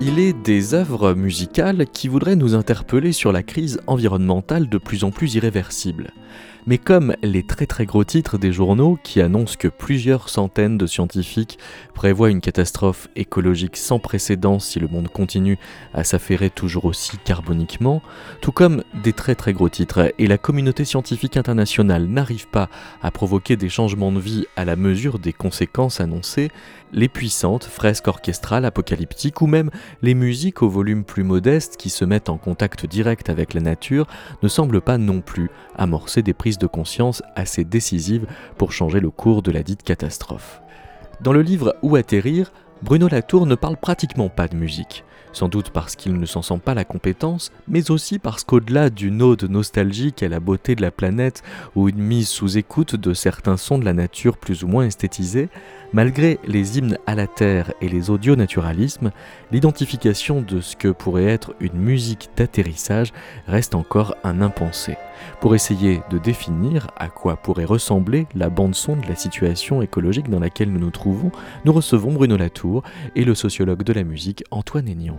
Il est des œuvres musicales qui voudraient nous interpeller sur la crise environnementale de plus en plus irréversible. Mais comme les très très gros titres des journaux qui annoncent que plusieurs centaines de scientifiques prévoient une catastrophe écologique sans précédent si le monde continue à s'affairer toujours aussi carboniquement, tout comme des très très gros titres et la communauté scientifique internationale n'arrive pas à provoquer des changements de vie à la mesure des conséquences annoncées, les puissantes fresques orchestrales apocalyptiques ou même les musiques au volume plus modeste qui se mettent en contact direct avec la nature ne semblent pas non plus amorcer des prises de conscience assez décisives pour changer le cours de la dite catastrophe. Dans le livre Où atterrir, Bruno Latour ne parle pratiquement pas de musique sans doute parce qu'il ne s'en sent pas la compétence, mais aussi parce qu'au-delà d'une ode nostalgique à la beauté de la planète ou une mise sous écoute de certains sons de la nature plus ou moins esthétisés, malgré les hymnes à la terre et les audio-naturalismes, l'identification de ce que pourrait être une musique d'atterrissage reste encore un impensé. Pour essayer de définir à quoi pourrait ressembler la bande-son de la situation écologique dans laquelle nous nous trouvons, nous recevons Bruno Latour et le sociologue de la musique Antoine Aignan.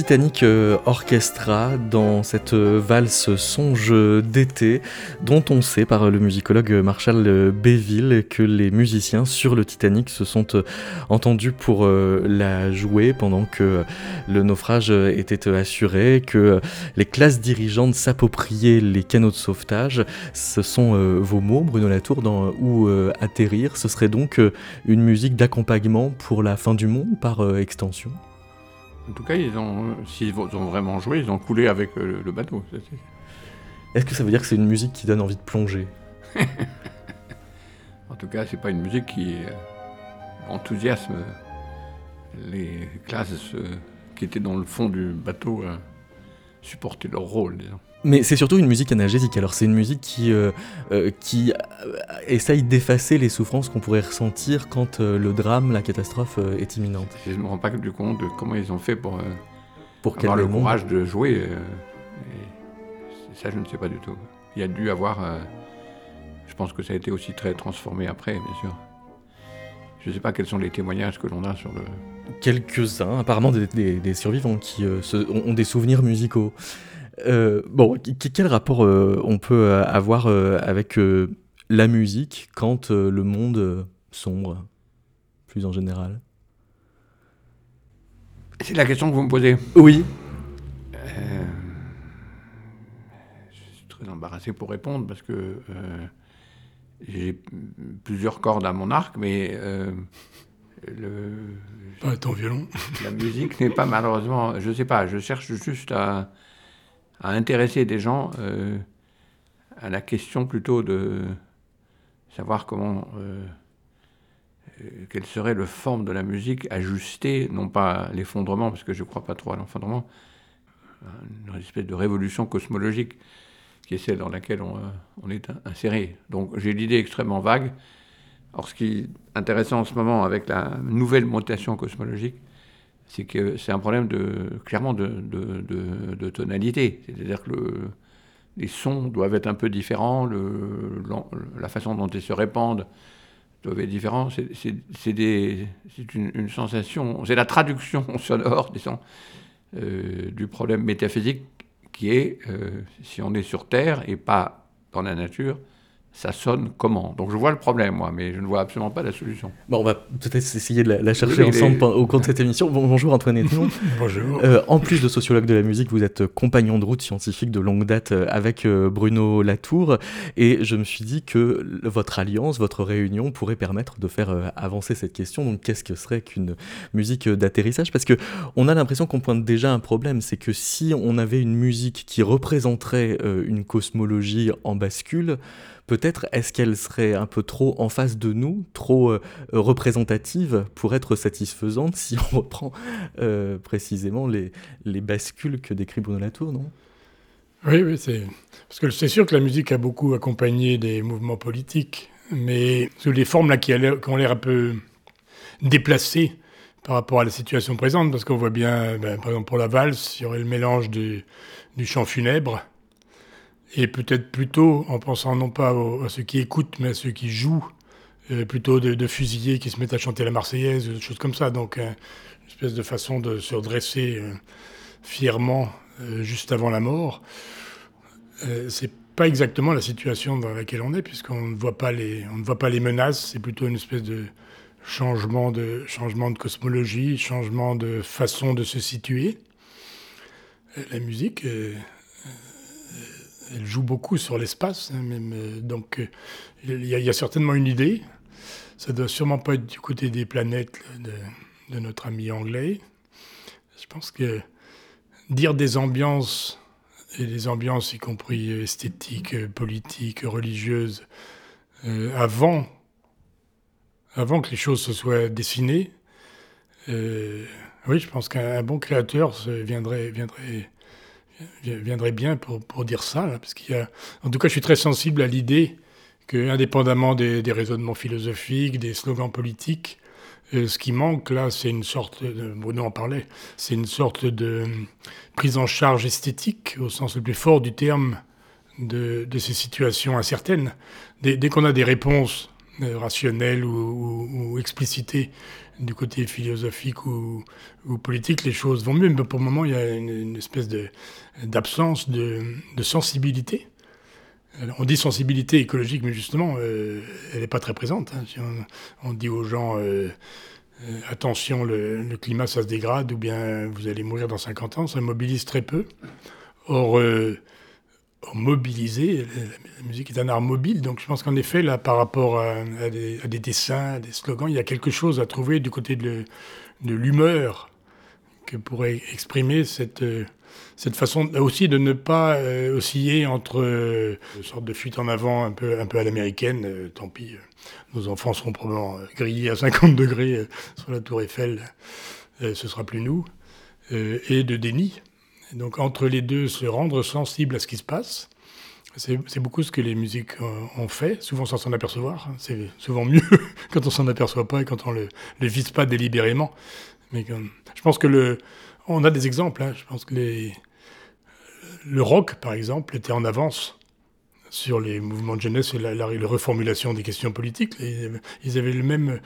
Titanic euh, Orchestra dans cette euh, valse songe d'été dont on sait par le musicologue Marshall Béville que les musiciens sur le Titanic se sont euh, entendus pour la jouer pendant que le naufrage était assuré, que les classes dirigeantes s'appropriaient les canaux de sauvetage. Ce sont vos mots, Bruno Latour, dans Où atterrir. Ce serait donc une musique d'accompagnement pour la fin du monde par extension? En tout cas, ils ont, s'ils ont vraiment joué, ils ont coulé avec euh, le, bateau. Est-ce que ça veut dire que c'est une musique qui donne envie de plonger? En tout cas, c'est pas une musique qui euh, enthousiasme les classes euh, qui étaient dans le fond du bateau à supporter leur rôle, disons. Mais c'est surtout une musique analgésique. Alors c'est une musique qui, euh, euh, qui euh, essaye d'effacer les souffrances qu'on pourrait ressentir quand le drame, la catastrophe est imminente. Je ne me rends pas du compte de comment ils ont fait pour, pour avoir le courage de jouer. ça, je ne sais pas du tout. Il y a dû avoir... je pense que ça a été aussi très transformé après, bien sûr. Je ne sais pas quels sont les témoignages que l'on a sur le... Quelques-uns, apparemment des, survivants qui ont des souvenirs musicaux. Euh, bon, quel rapport euh, on peut euh, avoir avec la musique quand le monde sombre, plus en général? C'est la question que vous me posez. Oui. je suis très embarrassé pour répondre parce que j'ai plusieurs cordes à mon arc, mais le, Pas ton violon. la musique n'est pas malheureusement, je sais pas, je cherche juste à, à intéresser des gens euh, à la question plutôt de savoir comment, euh, euh, quelle serait la forme de la musique ajustée, non pas l'effondrement, parce que je ne crois pas trop à l'effondrement, une espèce de révolution cosmologique qui est celle dans laquelle on, on est inséré. Donc j'ai l'idée extrêmement vague. Or, ce qui est intéressant en ce moment avec la nouvelle mutation cosmologique, c'est que c'est un problème clairement de, tonalité. C'est-à-dire que le- les sons doivent être un peu différents, la façon dont ils se répandent doivent être différents. C'est- une, sensation, c'est la traduction sonore, euh, du problème métaphysique qui est, euh, si on est sur Terre et pas dans la nature, ça sonne comment? Donc je vois le problème, moi, mais je ne vois absolument pas la solution. Bon, on va peut-être essayer de la, la chercher Oui, ensemble les- au cours de cette émission. Bon, bonjour Antoine. Bonjour. Euh, en plus de sociologue de la musique, vous êtes compagnon de route scientifique de longue date euh, avec euh, Bruno Latour. Et je me suis dit que votre alliance, votre réunion pourrait permettre de faire euh, avancer cette question. Donc, qu'est-ce que serait qu'une musique d'atterrissage? Parce que on a l'impression qu'on pointe déjà un problème. C'est que si on avait une musique qui représenterait euh, une cosmologie en bascule, peut-être est-ce qu'elle serait un peu trop en face de nous, trop euh, représentative pour être satisfaisante si on reprend euh, précisément les, les bascules que décrit Bruno Latour, non? Oui, oui, c'est parce que c'est sûr que la musique a beaucoup accompagné des mouvements politiques, mais sous les formes là qui ont l'air un peu déplacées par rapport à la situation présente, parce qu'on voit bien, ben, par exemple pour la valse, il y aurait le mélange du, du chant funèbre, et peut-être plutôt en pensant non pas à ceux qui écoutent, mais à ceux qui jouent, euh, plutôt de, fusillés qui se mettent à chanter la Marseillaise, ou des choses comme ça. Donc, euh, une espèce de façon de se redresser euh, fièrement juste avant la mort. C'est pas exactement la situation dans laquelle on est, puisqu'on ne voit pas les, on ne voit pas les menaces. C'est plutôt une espèce de changement de, changement de cosmologie, changement de façon de se situer. La musique, elle joue beaucoup sur l'espace, hein, euh, donc, euh, il y, a- certainement une idée. Ça doit sûrement pas être du côté des planètes de, notre ami anglais. Je pense que dire des ambiances, et des ambiances y compris euh, esthétiques, politiques, religieuses, avant, avant que les choses se soient dessinées, oui, je pense qu'un un bon créateur viendrait, vi- viendrait bien pour, pour dire ça, parce qu'il a, en tout cas, je suis très sensible à l'idée que, indépendamment des, raisonnements philosophiques, des slogans politiques, euh, ce qui manque là, c'est une sorte, de, Bruno en parlait, c'est une sorte de prise en charge esthétique, au sens le plus fort du terme, de, de ces situations incertaines. Dès, dès qu'on a des réponses euh, rationnelles ou, explicitées du côté philosophique ou, politique, les choses vont mieux. Mais pour le moment, il y a une, espèce d'absence de, sensibilité. On dit sensibilité écologique, mais justement, euh, elle n'est pas très présente. hein. On, dit aux gens, euh, attention, le, le climat, ça se dégrade, ou bien vous allez mourir dans 50 ans, ça mobilise très peu. Or, mobiliser, la, musique est un art mobile, donc je pense qu'en effet, là, par rapport à, des, dessins, à des slogans, il y a quelque chose à trouver du côté de, l'humeur que pourrait exprimer cette, euh, cette façon aussi de ne pas euh, osciller entre euh, une sorte de fuite en avant un peu, un peu à l'américaine. tant pis, nos enfants seront probablement grillés à 50 degrés sur la tour Eiffel. ce sera plus nous. et de déni. Donc entre les deux, se rendre sensible à ce qui se passe. C'est beaucoup ce que les musiques ont fait, souvent sans s'en apercevoir. C'est souvent mieux quand on s'en aperçoit pas et quand on le, le vise pas délibérément. Mais je pense que le, on a des exemples. hein. Je pense que les, le rock, par exemple, était en avance sur les mouvements de jeunesse et la, la- la reformulation des questions politiques. Avaient, ils avaient le même,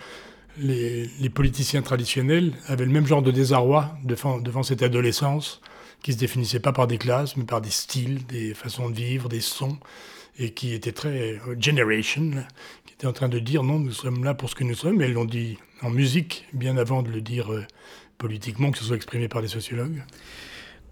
les, les politiciens traditionnels avaient le même genre de désarroi devant, devant cette adolescence qui se définissait pas par des classes, mais par des styles, des façons de vivre, des sons, et qui était très euh, generation, qui était en train de dire non, nous sommes là pour ce que nous sommes, mais elles l'ont dit en musique bien avant de le dire euh, politiquement, que ce soit exprimé par des sociologues.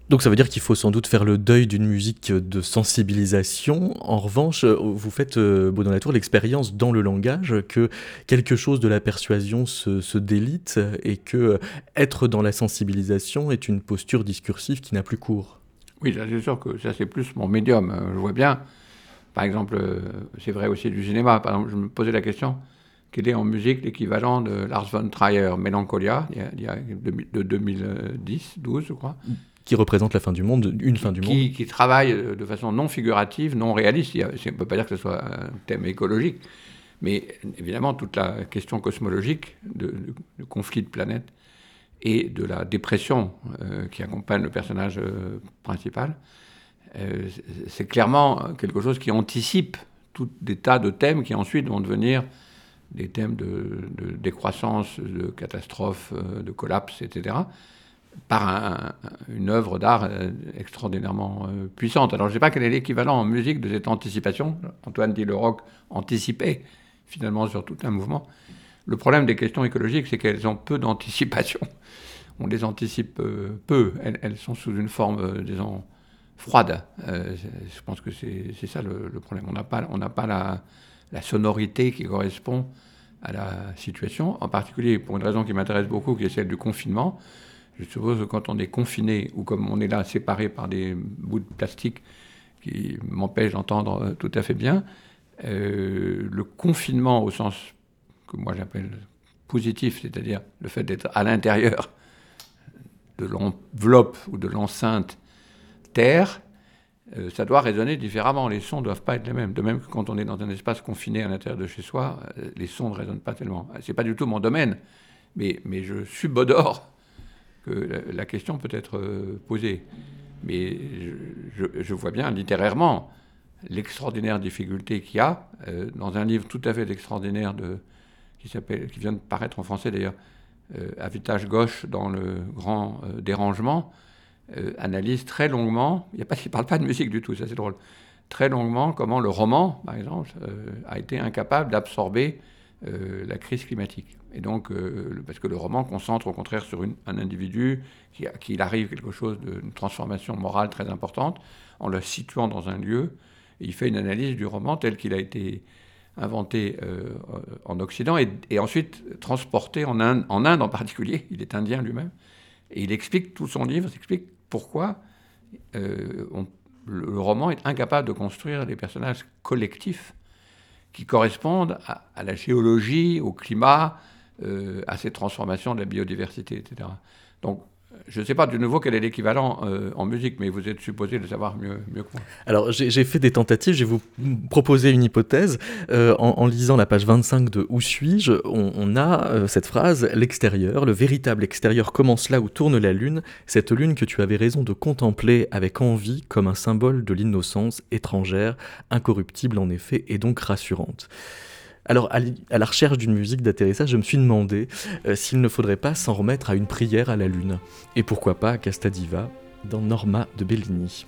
Donc ça veut dire qu'il faut sans doute faire le deuil d'une musique de sensibilisation. En revanche, vous faites, euh, dans la Tour, l'expérience dans le langage que quelque chose de la persuasion se, délite et que être dans la sensibilisation est une posture discursive qui n'a plus cours. Oui, c'est sûr que ça c'est plus mon médium. Je vois bien. Par exemple, euh, c'est vrai aussi du cinéma. Je me posais la question quel est en musique l'équivalent de Lars von Trier, Mélancolia, de 2010, 12, je crois qui représente la fin du monde, une fin du monde. Qui travaille de façon non figurative, non réaliste. On ne peut pas dire que ce soit un thème écologique, mais évidemment toute la question cosmologique de, conflit de planètes et de la dépression euh, qui accompagne le personnage euh, principal, euh, c'est clairement quelque chose qui anticipe tout des tas de thèmes qui ensuite vont devenir des thèmes de, de décroissance, de catastrophe, de collapse, etc par une œuvre d'art euh, extraordinairement euh, puissante. Alors je ne sais pas quel est l'équivalent en musique de cette anticipation. Antoine dit le rock anticipé finalement sur tout un mouvement. Le problème des questions écologiques, c'est qu'elles ont peu d'anticipation. On les anticipe euh, peu. Elles, sont sous une forme, disons, froide. je pense que c'est ça le, problème. On n'a pas, on pas la sonorité qui correspond à la situation, en particulier pour une raison qui m'intéresse beaucoup, qui est celle du confinement. Je suppose que quand on est confiné, ou comme on est là séparé par des bouts de plastique qui m'empêchent d'entendre euh, tout à fait bien, euh, le confinement au sens que moi j'appelle positif, c'est-à-dire le fait d'être à l'intérieur de l'enveloppe ou de l'enceinte Terre, euh, ça doit résonner différemment. Les sons ne doivent pas être les mêmes. De même que quand on est dans un espace confiné à l'intérieur de chez soi, les sons ne résonnent pas tellement. Ce n'est pas du tout mon domaine, mais, mais je subodore que la, question peut être euh, posée. Mais je, vois bien littérairement l'extraordinaire difficulté qu'il y a euh, dans un livre tout à fait extraordinaire de, qui, qui vient de paraître en français d'ailleurs, euh, gauche dans le grand dérangement, analyse très longuement, il ne parle pas de musique du tout, ça c'est drôle, très longuement comment le roman, par exemple, a été incapable d'absorber la crise climatique. Et donc, euh, parce que le roman concentre au contraire sur un individu qui, arrive quelque chose d'une transformation morale très importante, en le situant dans un lieu. Il fait une analyse du roman tel qu'il a été inventé euh, en Occident et, ensuite transporté en Inde, en particulier. Il est indien lui-même. Et il explique tout son livre, il explique pourquoi euh, le, roman est incapable de construire des personnages collectifs qui correspondent à, la géologie, au climat, euh, à ces transformations de la biodiversité, etc. je ne sais pas de nouveau quel est l'équivalent euh, en musique, mais vous êtes supposé le savoir mieux, que moi. Alors j'ai fait des tentatives, je vais vous proposer une hypothèse. Euh, en, lisant la page 25 de Où suis-je, on, a cette phrase L'extérieur, le véritable extérieur commence là où tourne la lune, cette lune que tu avais raison de contempler avec envie comme un symbole de l'innocence étrangère, incorruptible en effet et donc rassurante. Alors, à, la recherche d'une musique d'atterrissage, je me suis demandé euh, s'il ne faudrait pas s'en remettre à une prière à la lune. Et pourquoi pas à Castadiva, dans Norma de Bellini.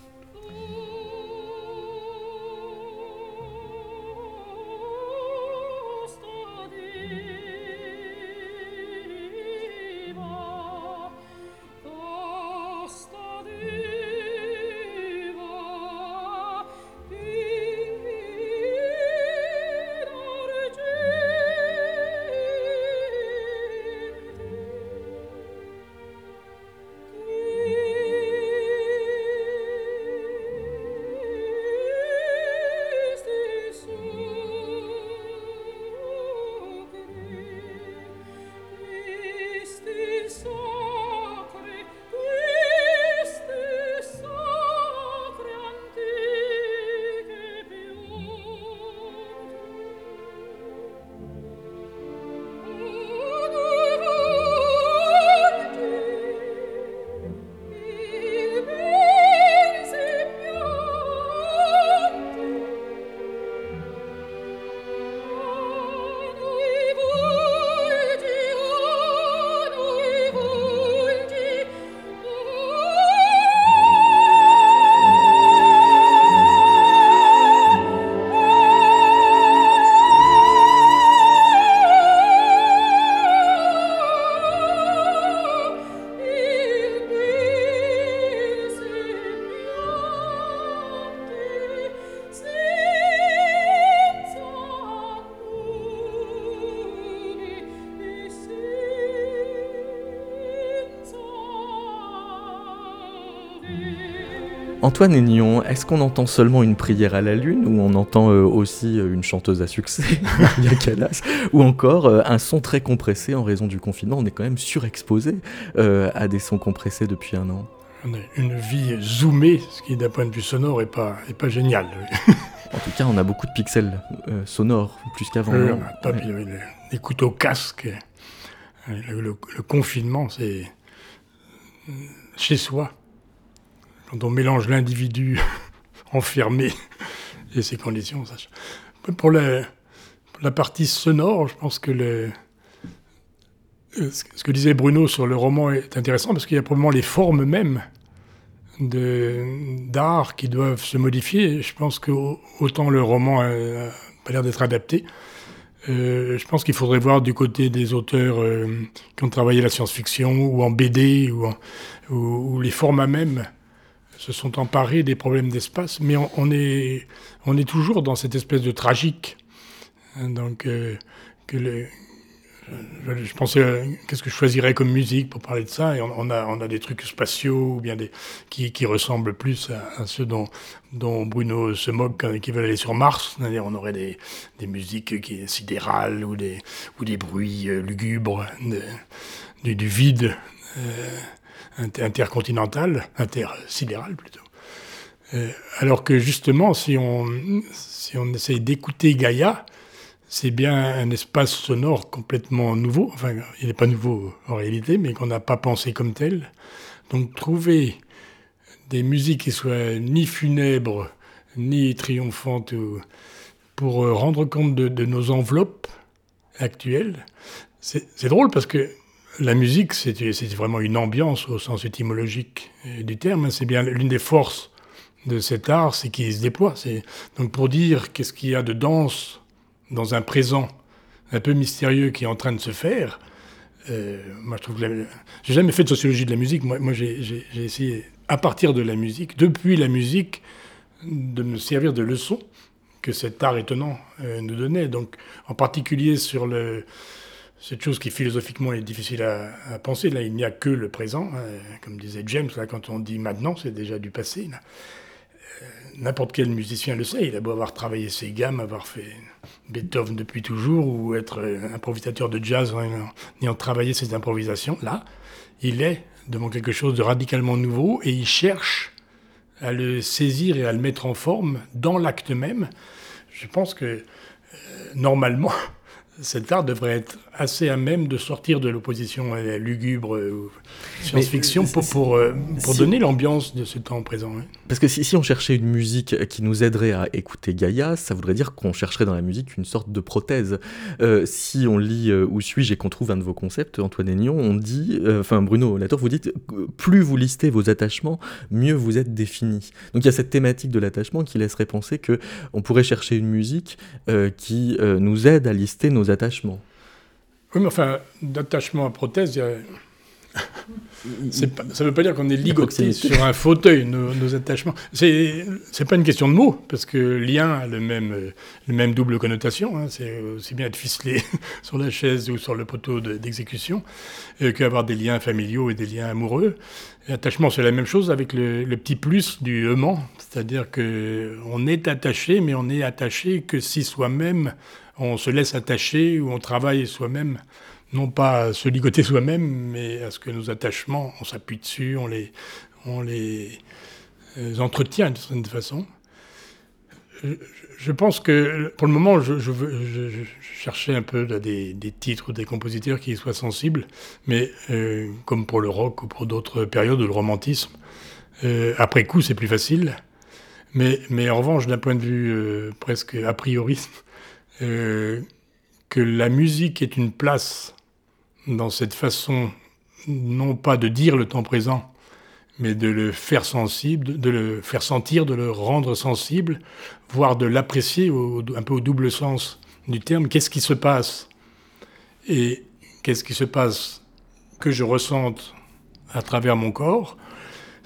Antoine Aignon, est-ce qu'on entend seulement une prière à la lune ou on entend euh, aussi euh, une chanteuse à succès, Maria Callas, ou encore euh, un son très compressé en raison du confinement? On est quand même surexposé à des sons compressés depuis un an. On a une vie zoomée, ce qui d'un point de vue sonore n'est pas, est pas génial. en tout cas, on a beaucoup de pixels sonores, plus qu'avant. les couteaux casques. le confinement, c'est chez soi quand on mélange l'individu enfermé et ses conditions. Pour la, partie sonore, je pense que euh, ce que disait Bruno sur le roman est intéressant parce qu'il y a probablement les formes mêmes d'art qui doivent se modifier. Je pense que autant le roman n'a pas l'air d'être adapté, euh, je pense qu'il faudrait voir du côté des auteurs euh, qui ont travaillé la science-fiction ou en BD ou, ou les formats mêmes se sont emparés des problèmes d'espace, mais on, est, on est toujours dans cette espèce de tragique. Hein, donc, euh, je, pensais, euh, qu'est-ce que je choisirais comme musique pour parler de ça? Et on, a, on a des trucs spatiaux ou bien des, qui, qui ressemblent plus à, ceux dont, dont, Bruno se moque qui veulent aller sur Mars. C'est-à-dire, on aurait des, des musiques sidérales ou des, ou des bruits euh, lugubres du, vide intercontinental, intersidéral plutôt. Euh, alors que justement, si on, si on essaye d'écouter Gaïa, c'est bien un espace sonore complètement nouveau. Enfin, il n'est pas nouveau en réalité, mais qu'on n'a pas pensé comme tel. Donc trouver des musiques qui soient ni funèbres, ni triomphantes, pour rendre compte de nos enveloppes actuelles, c'est drôle parce que la musique, c'est vraiment une ambiance au sens étymologique du terme. C'est bien l'une des forces de cet art, c'est qu'il se déploie. Donc pour dire qu'est-ce qu'il y a de danse dans un présent un peu mystérieux qui est en train de se faire, euh, moi je trouve que j'ai jamais fait de sociologie de la musique. Moi, moi j'ai essayé à partir de la musique, depuis la musique, de me servir de leçons que cet art étonnant euh, nous donnait. Donc en particulier sur le cette chose qui philosophiquement est difficile à, penser. Là, il n'y a que le présent. Hein. comme disait James, là, quand on dit maintenant, c'est déjà du passé. Euh, n'importe quel musicien le sait. Il a beau avoir travaillé ses gammes, avoir fait Beethoven depuis toujours, ou être euh, improvisateur de jazz en ayant travaillé ses improvisations. Là, il est devant quelque chose de radicalement nouveau et il cherche à le saisir et à le mettre en forme dans l'acte même. Je pense que euh, normalement, cet art devrait être assez à même de sortir de l'opposition lugubre science-fiction pour, pour, euh, pour donner l'ambiance de ce temps présent. Parce que si, si, on cherchait une musique qui nous aiderait à écouter Gaïa, ça voudrait dire qu'on chercherait dans la musique une sorte de prothèse. Euh, si on lit euh, Où suis-je et qu'on trouve un de vos concepts, Antoine Aignon, on dit, enfin Bruno Latour, vous dites, plus vous listez vos attachements, mieux vous êtes défini. Donc il y a cette thématique de l'attachement qui laisserait penser que on pourrait chercher une musique qui nous aide à lister nos attachements. Oui, mais enfin, d'attachement à prothèse, ça ne veut pas dire qu'on est ligoté sur un fauteuil, nos, attachements. C'est n'est pas une question de mots, parce que lien a le même, le même double connotation. Hein. C'est aussi bien être ficelé sur la chaise ou sur le poteau d'exécution euh, qu'avoir des liens familiaux et des liens amoureux. L'attachement, c'est la même chose avec le, le petit plus du aimant, c'est-à-dire qu'on est attaché, mais on n'est attaché que si soi-même on se laisse attacher ou on travaille soi-même, non pas à se ligoter soi-même, mais à ce que nos attachements, on s'appuie dessus, on les, euh, entretient d'une certaine façon. Je, pense que pour le moment, je, cherchais un peu des, titres ou des compositeurs qui soient sensibles, mais euh, comme pour le rock ou pour d'autres périodes de le romantisme, euh, après coup, c'est plus facile. Mais en revanche, d'un point de vue presque a priori, euh, que la musique est une place dans cette façon, non pas de dire le temps présent, mais de le faire sensible, de le faire sentir, de le rendre sensible, voire de l'apprécier un peu au double sens du terme. Qu'est-ce qui se passe Et qu'est-ce qui se passe que je ressente à travers mon corps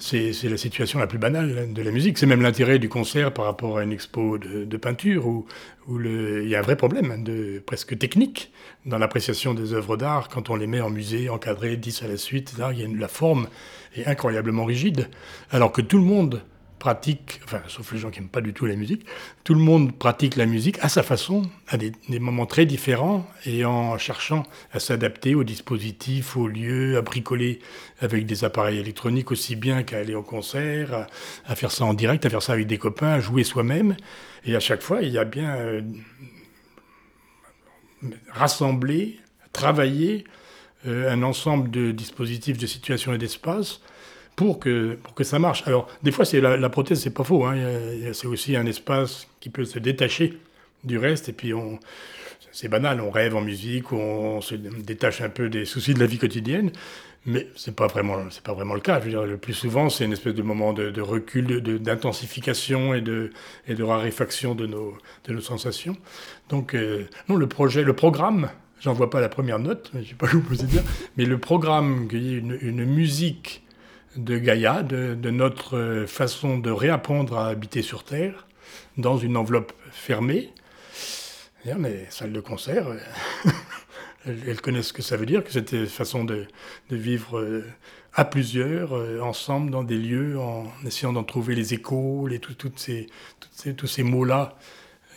c'est la situation la plus banale de la musique. C'est même l'intérêt du concert par rapport à une expo de, peinture où, il y a un vrai problème de, presque technique dans l'appréciation des œuvres d'art quand on les met en musée, encadrées, 10 à la suite. il y a la forme est incroyablement rigide, alors que tout le monde pratique, enfin, sauf les gens qui n'aiment pas du tout la musique, tout le monde pratique la musique à sa façon, à des, moments très différents, et en cherchant à s'adapter aux dispositifs, aux lieux, à bricoler avec des appareils électroniques aussi bien qu'à aller au concert, à, faire ça en direct, à faire ça avec des copains, à jouer soi-même. Et à chaque fois, il y a bien euh, rassemblé, travaillé euh, un ensemble de dispositifs, de situations et d'espaces pour que, pour que ça marche. Alors, des fois, c'est la, la prothèse, c'est pas faux. Hein. C'est aussi un espace qui peut se détacher du reste. Et puis, c'est banal, on rêve en musique, on se détache un peu des soucis de la vie quotidienne. Mais c'est pas pas vraiment le cas. Je veux dire, le plus souvent, c'est une espèce de moment de, de recul, d'intensification et de, et de raréfaction de nos, de nos sensations. Donc, euh, non, le projet, le programme, j'en vois pas la première note, mais je sais pas vous dire, mais le programme, qu'il y ait une musique de Gaïa, de, notre façon de réapprendre à habiter sur Terre, dans une enveloppe fermée. Mais salle de concert, elles, connaissent ce que ça veut dire, que cette façon de, vivre euh, à plusieurs, euh, ensemble, dans des lieux, en essayant d'en trouver les échos, les, toutes ces, tous ces mots-là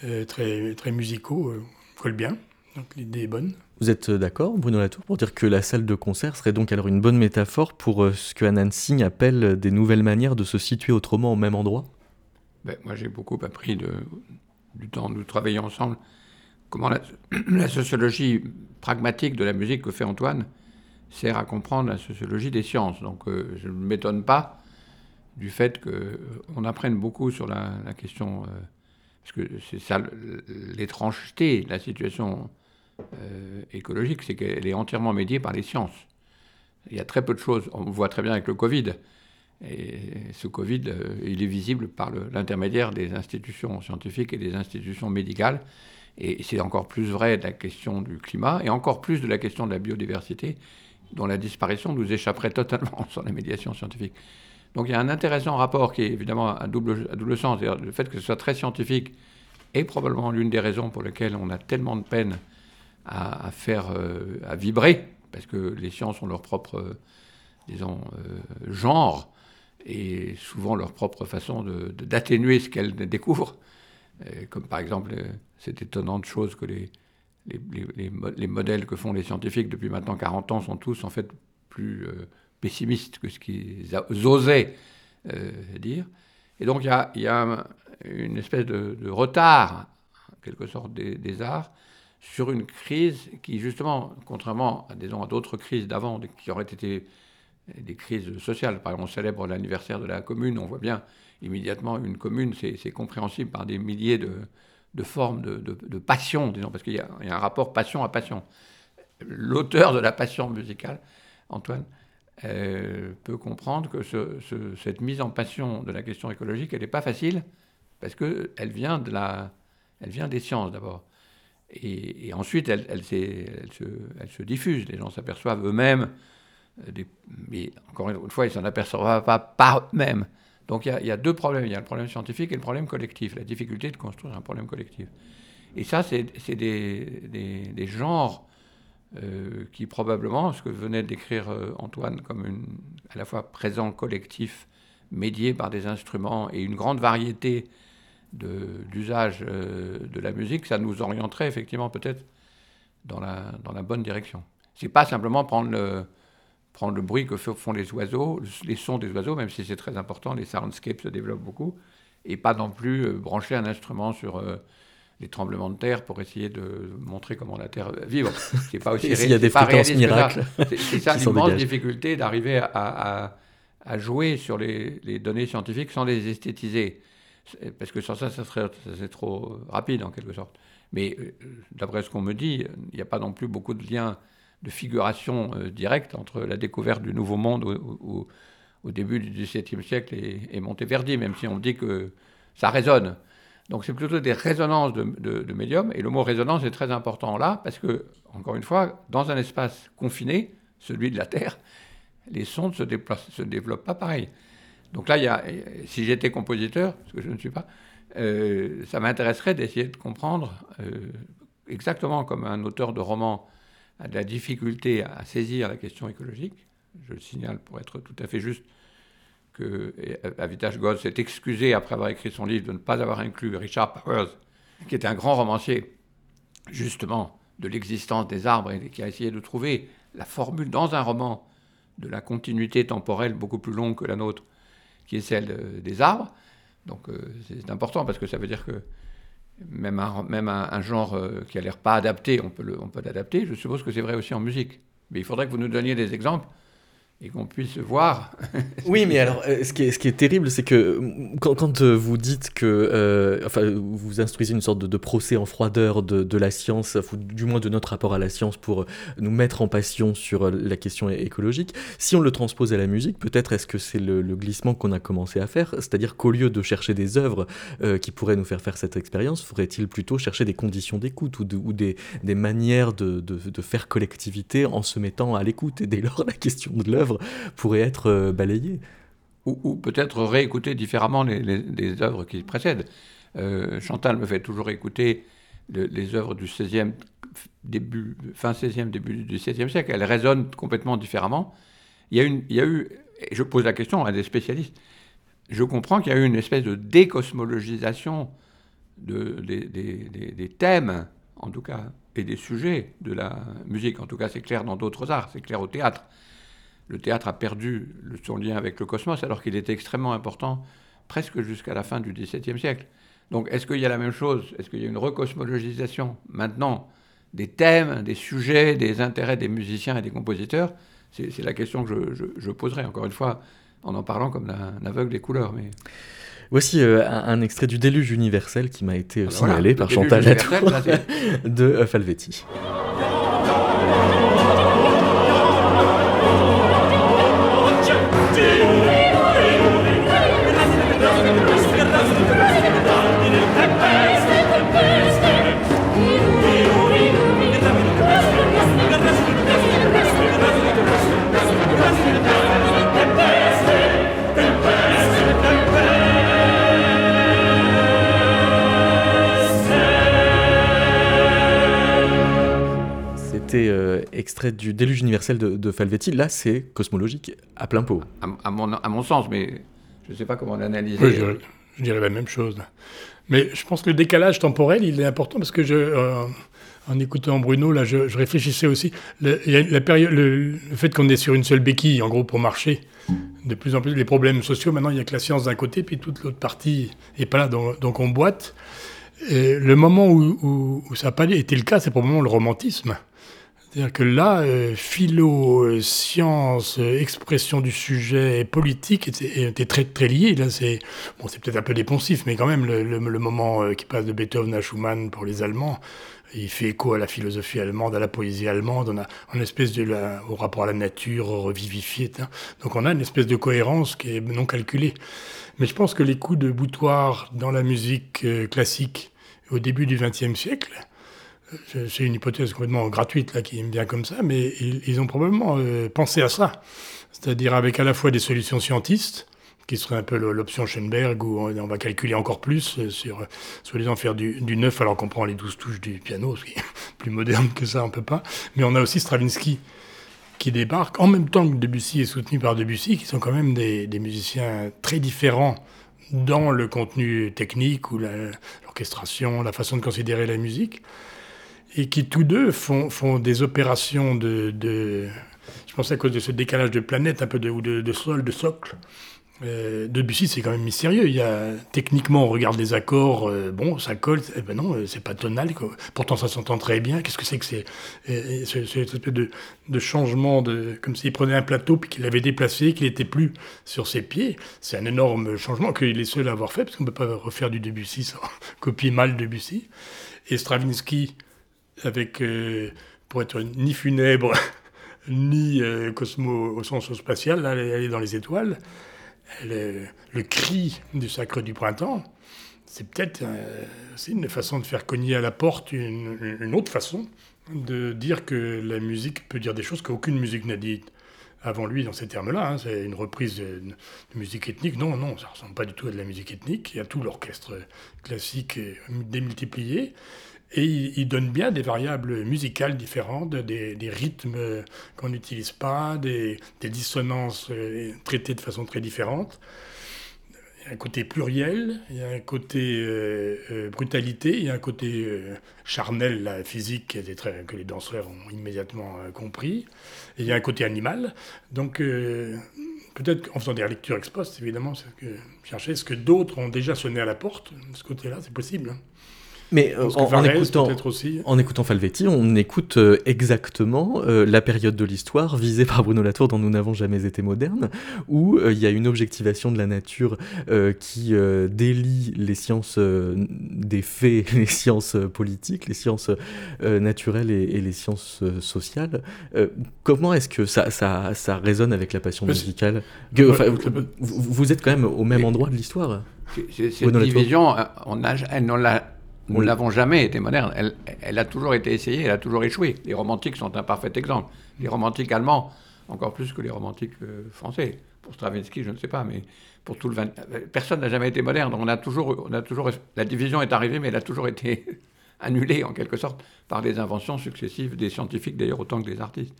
euh, très, très musicaux, collent bien. Donc l'idée est bonne. Vous êtes euh, d'accord, Bruno Latour, pour dire que la salle de concert serait donc alors une bonne métaphore pour euh, ce que Anand Singh appelle des nouvelles manières de se situer autrement au même endroit? Ben, Moi, j'ai beaucoup appris de, du temps nous travaillons ensemble comment la, sociologie pragmatique de la musique que fait Antoine sert à comprendre la sociologie des sciences. Donc, euh, je ne m'étonne pas du fait qu'on apprenne beaucoup sur la, question, parce que c'est ça l'étrangeté de la situation euh, écologique, c'est qu'elle est entièrement médiée par les sciences. Il y a très peu de choses. On voit très bien avec le Covid. Ce Covid, euh, il est visible par l'intermédiaire des institutions scientifiques et des institutions médicales. Et c'est encore plus vrai de la question du climat et encore plus de la question de la biodiversité, dont la disparition nous échapperait totalement sans la médiation scientifique. Donc il y a un intéressant rapport qui est évidemment à double, à double sens. Le fait que ce soit très scientifique est probablement l'une des raisons pour lesquelles on a tellement de peine à, faire, euh, à vibrer, parce que les sciences ont leur propre, euh, euh, genre et souvent leur propre façon d'atténuer ce qu'elles découvrent. comme par exemple cette étonnante chose que les, les, les, les, modèles que font les scientifiques depuis maintenant 40 ans sont tous en fait plus pessimistes que ce qu'ils osaient dire. Et donc il y a, y a, une espèce de, retard, en quelque sorte, des arts sur une crise qui, justement, contrairement à, d'autres crises d'avant, qui auraient été des crises sociales, par exemple, on célèbre l'anniversaire de la commune, on voit bien immédiatement une commune, c'est compréhensible par des milliers de, formes de, passion, disons, parce qu'il y, a un rapport passion à passion. L'auteur de la passion musicale, Antoine, euh, peut comprendre que cette mise en passion de la question écologique, elle n'est pas facile, parce qu'elle vient, de vient des sciences d'abord. Et, ensuite, elle, se, elle, se, diffuse. Les gens s'aperçoivent eux-mêmes, euh, mais encore une fois, ils ne s'en aperçoivent pas par eux-mêmes. Donc il y, a, deux problèmes. Il y a le problème scientifique et le problème collectif, la difficulté de construire un problème collectif. Et ça, c'est des, genres euh, qui probablement, ce que venait d'écrire euh, Antoine comme à la fois présent collectif, médié par des instruments et une grande variété d'usage euh, de, la musique, ça nous orienterait effectivement peut-être dans la, dans la bonne direction. C'est pas simplement prendre le, prendre le bruit que font les oiseaux, les sons des oiseaux, même si c'est très important, les soundscapes se développent beaucoup, et pas non plus euh, brancher un instrument sur euh, les tremblements de terre pour essayer de montrer comment la terre vibre. C'est pas aussi Il y a des fréquences miracles. C'est ça l'immense difficulté d'arriver à, à, à, jouer sur les, les, données scientifiques sans les esthétiser parce que sans ça, ça serait, trop rapide en quelque sorte. Mais euh, d'après ce qu'on me dit, il n'y a pas non plus beaucoup de liens de figuration euh, directe entre la découverte du Nouveau Monde au, début du XVIIe siècle et, Monteverdi, même si on dit que ça résonne. Donc c'est plutôt des résonances de, de, médium, et le mot résonance est très important là, parce que, encore une fois, dans un espace confiné, celui de la Terre, les sons ne se, se développent pas pareil. Donc là, si j'étais compositeur, ce que je ne suis pas, euh, ça m'intéresserait d'essayer de comprendre, euh, exactement comme un auteur de roman a de la difficulté à saisir la question écologique, je le signale pour être tout à fait juste, que Avitage God s'est excusé après avoir écrit son livre de ne pas avoir inclus Richard Powers, qui était un grand romancier, justement, de l'existence des arbres et qui a essayé de trouver la formule dans un roman de la continuité temporelle beaucoup plus longue que la nôtre, qui est celle des arbres. Donc euh, c'est important parce que ça veut dire que même un, un, genre euh, qui a l'air pas adapté, on peut l'adapter. Je suppose que c'est vrai aussi en musique. Mais il faudrait que vous nous donniez des exemples et qu'on puisse voir. oui, mais alors, euh, ce qui est, terrible, c'est que mm, quand, euh, vous dites que, euh, enfin, vous instruisez une sorte de, procès en froideur de, la science, du moins de notre rapport à la science pour nous mettre en passion sur la question écologique, si on le transpose à la musique, peut-être est-ce que c'est le, glissement qu'on a commencé à faire, c'est-à-dire qu'au lieu de chercher des œuvres qui pourraient nous faire faire cette expérience, faudrait-il plutôt chercher des conditions d'écoute ou, des, des, manières de faire collectivité en se mettant à l'écoute, et dès lors la question de l'œuvre pourrait être euh, balayée. Ou, peut-être réécouter différemment les, œuvres qui précèdent. Euh, Chantal me fait toujours écouter les œuvres du 16e, début, fin 16e, début du 17e siècle. Elles résonnent complètement différemment. Il y a, eu, je pose la question à des spécialistes, je comprends qu'il y a eu une espèce de décosmologisation de, des, des, thèmes, en tout cas, et des sujets de la musique. En tout cas, c'est clair dans d'autres arts, c'est clair au théâtre le théâtre a perdu son lien avec le cosmos alors qu'il était extrêmement important presque jusqu'à la fin du XVIIe siècle. Donc est-ce qu'il y a la même chose? Est-ce qu'il y a une recosmologisation maintenant des thèmes, des sujets, des intérêts des musiciens et des compositeurs? C'est la question que je, poserai, encore une fois, en en parlant comme un aveugle des couleurs. Mais... Voici euh, un, extrait du Déluge universel qui m'a été euh, signalé par Chantal Latour de euh, Falvetti. Extrait du Déluge universel de, Falvetti. Là, c'est cosmologique à plein pot. À, mon, à mon, sens, mais je ne sais pas comment l'analyser. je, dirais, la même chose. Mais je pense que le décalage temporel, il est important parce que je, euh, en écoutant Bruno, là, je, réfléchissais aussi. Le, la période, le, fait qu'on est sur une seule béquille, en gros, pour marcher, de plus en plus, les problèmes sociaux, maintenant, il n'y a que la science d'un côté, puis toute l'autre partie n'est pas là, donc, donc on boite. Et le moment où, où, où ça n'a pas été le cas, c'est probablement le romantisme. C'est-à-dire que là, euh, philo, euh, science, euh, expression du sujet, politique étaient, très, très liés. Là, c'est bon, peut-être un peu dépensif, mais quand même, le, moment qui passe de Beethoven à Schumann pour les Allemands, il fait écho à la philosophie allemande, à la poésie allemande. On espèce de au rapport à la nature revivifié. Hein. Donc on a une espèce de cohérence qui est non calculée. Mais je pense que les coups de boutoir dans la musique classique au début du XXe siècle, c'est une hypothèse complètement gratuite là qui me vient comme ça, mais ils, ont probablement euh, pensé à ça, c'est-à-dire avec à la fois des solutions scientistes, qui serait un peu l'option Schoenberg, où on, va calculer encore plus euh, sur, soi-disant faire du, neuf alors qu'on prend les douze touches du piano, ce qui est plus moderne que ça, on peut pas. Mais on a aussi Stravinsky qui débarque, en même temps que Debussy est soutenu par Debussy, qui sont quand même des musiciens très différents dans le contenu technique ou l'orchestration, la façon de considérer la musique et qui tous deux font, des opérations de, Je pense à cause de ce décalage de planète, un peu de, ou de, sol, de socle. Euh, Debussy, c'est quand même mystérieux. Il y a, techniquement, on regarde les accords, euh, bon, ça colle. Eh ben non, euh, c'est pas tonal. Pourtant, ça s'entend très bien. Qu'est-ce que c'est que c'est euh, cette espèce de, de, changement, de, comme s'il prenait un plateau puis qu'il l'avait déplacé, qu'il n'était plus sur ses pieds? C'est un énorme changement qu'il est seul à avoir fait, parce qu'on ne peut pas refaire du Debussy sans copier mal Debussy. Et Stravinsky, avec, euh, pour être ni funèbre, ni euh, cosmo au sens spatial, là, elle est dans les étoiles. le cri du sacre du printemps, c'est peut-être euh, une façon de faire cogner à la porte une, autre façon de dire que la musique peut dire des choses qu'aucune musique n'a dites avant lui dans ces termes-là. Hein. C'est une reprise de, musique ethnique. Non, non, ça ressemble pas du tout à de la musique ethnique. Il y a tout l'orchestre classique démultiplié. Et il, donne bien des variables musicales différentes, des, rythmes qu'on n'utilise pas, des, dissonances euh, traitées de façon très différente. Il y a un côté pluriel, il y a un côté euh, euh, brutalité, il y a un côté charnel, la physique, que les danseurs ont immédiatement compris, et il y a un côté animal. Donc, peut-être qu'en faisant des lectures ex post, évidemment, c'est que chercher ce que d'autres ont déjà sonné à la porte, de ce côté-là, c'est possible. Mais euh, en, écoutant, en écoutant Falvetti, on écoute euh, exactement euh, la période de l'histoire visée par Bruno Latour dans Nous n'avons jamais été modernes, où il y a une objectivation de la nature qui délie les sciences des faits, les sciences politiques, les sciences naturelles et, les sciences sociales. comment est-ce que ça, ça, ça, résonne avec la passion musicale? Vous, êtes quand même au même endroit de l'histoire. Cette division, on a, elle, on l'a nous n'avons jamais été moderne. Elle, elle, a toujours été essayée, elle a toujours échoué. Les romantiques sont un parfait exemple. Les romantiques allemands, encore plus que les romantiques euh, français. Pour Stravinsky, je ne sais pas, mais pour tout le 20... personne n'a jamais été moderne. on a toujours, on a toujours, la division est arrivée, mais elle a toujours été annulée en quelque sorte par les inventions successives des scientifiques, d'ailleurs autant que des artistes.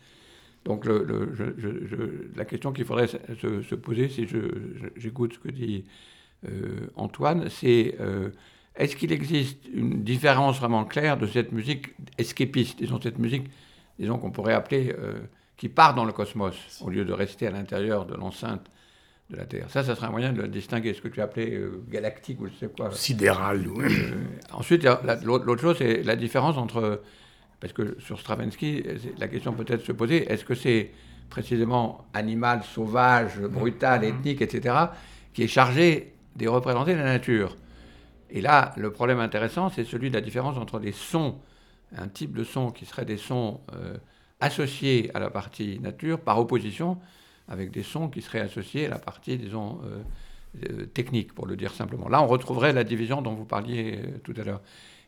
Donc le, la question qu'il faudrait se, poser, si j'écoute ce que dit euh, Antoine, c'est euh, est-ce qu'il existe une différence vraiment claire de cette musique escapiste, disons cette musique, disons qu'on pourrait appeler, euh, qui part dans le cosmos, au lieu de rester à l'intérieur de l'enceinte de la Terre? Ça, ça serait un moyen de le distinguer, ce que tu appelais euh, galactique ou je sais quoi. Sidéral, oui. Euh, ensuite, l'autre chose, c'est la différence entre... Parce que sur Stravinsky, la question peut-être se poser, est-ce que c'est précisément animal, sauvage, brutal, mm-hmm. ethnique, etc., qui est chargé de représenter la nature? Et là, le problème intéressant, c'est celui de la différence entre les sons, un type de son qui serait des sons euh, associés à la partie nature, par opposition avec des sons qui seraient associés à la partie, disons, euh, euh, technique, pour le dire simplement. Là, on retrouverait la division dont vous parliez tout à l'heure.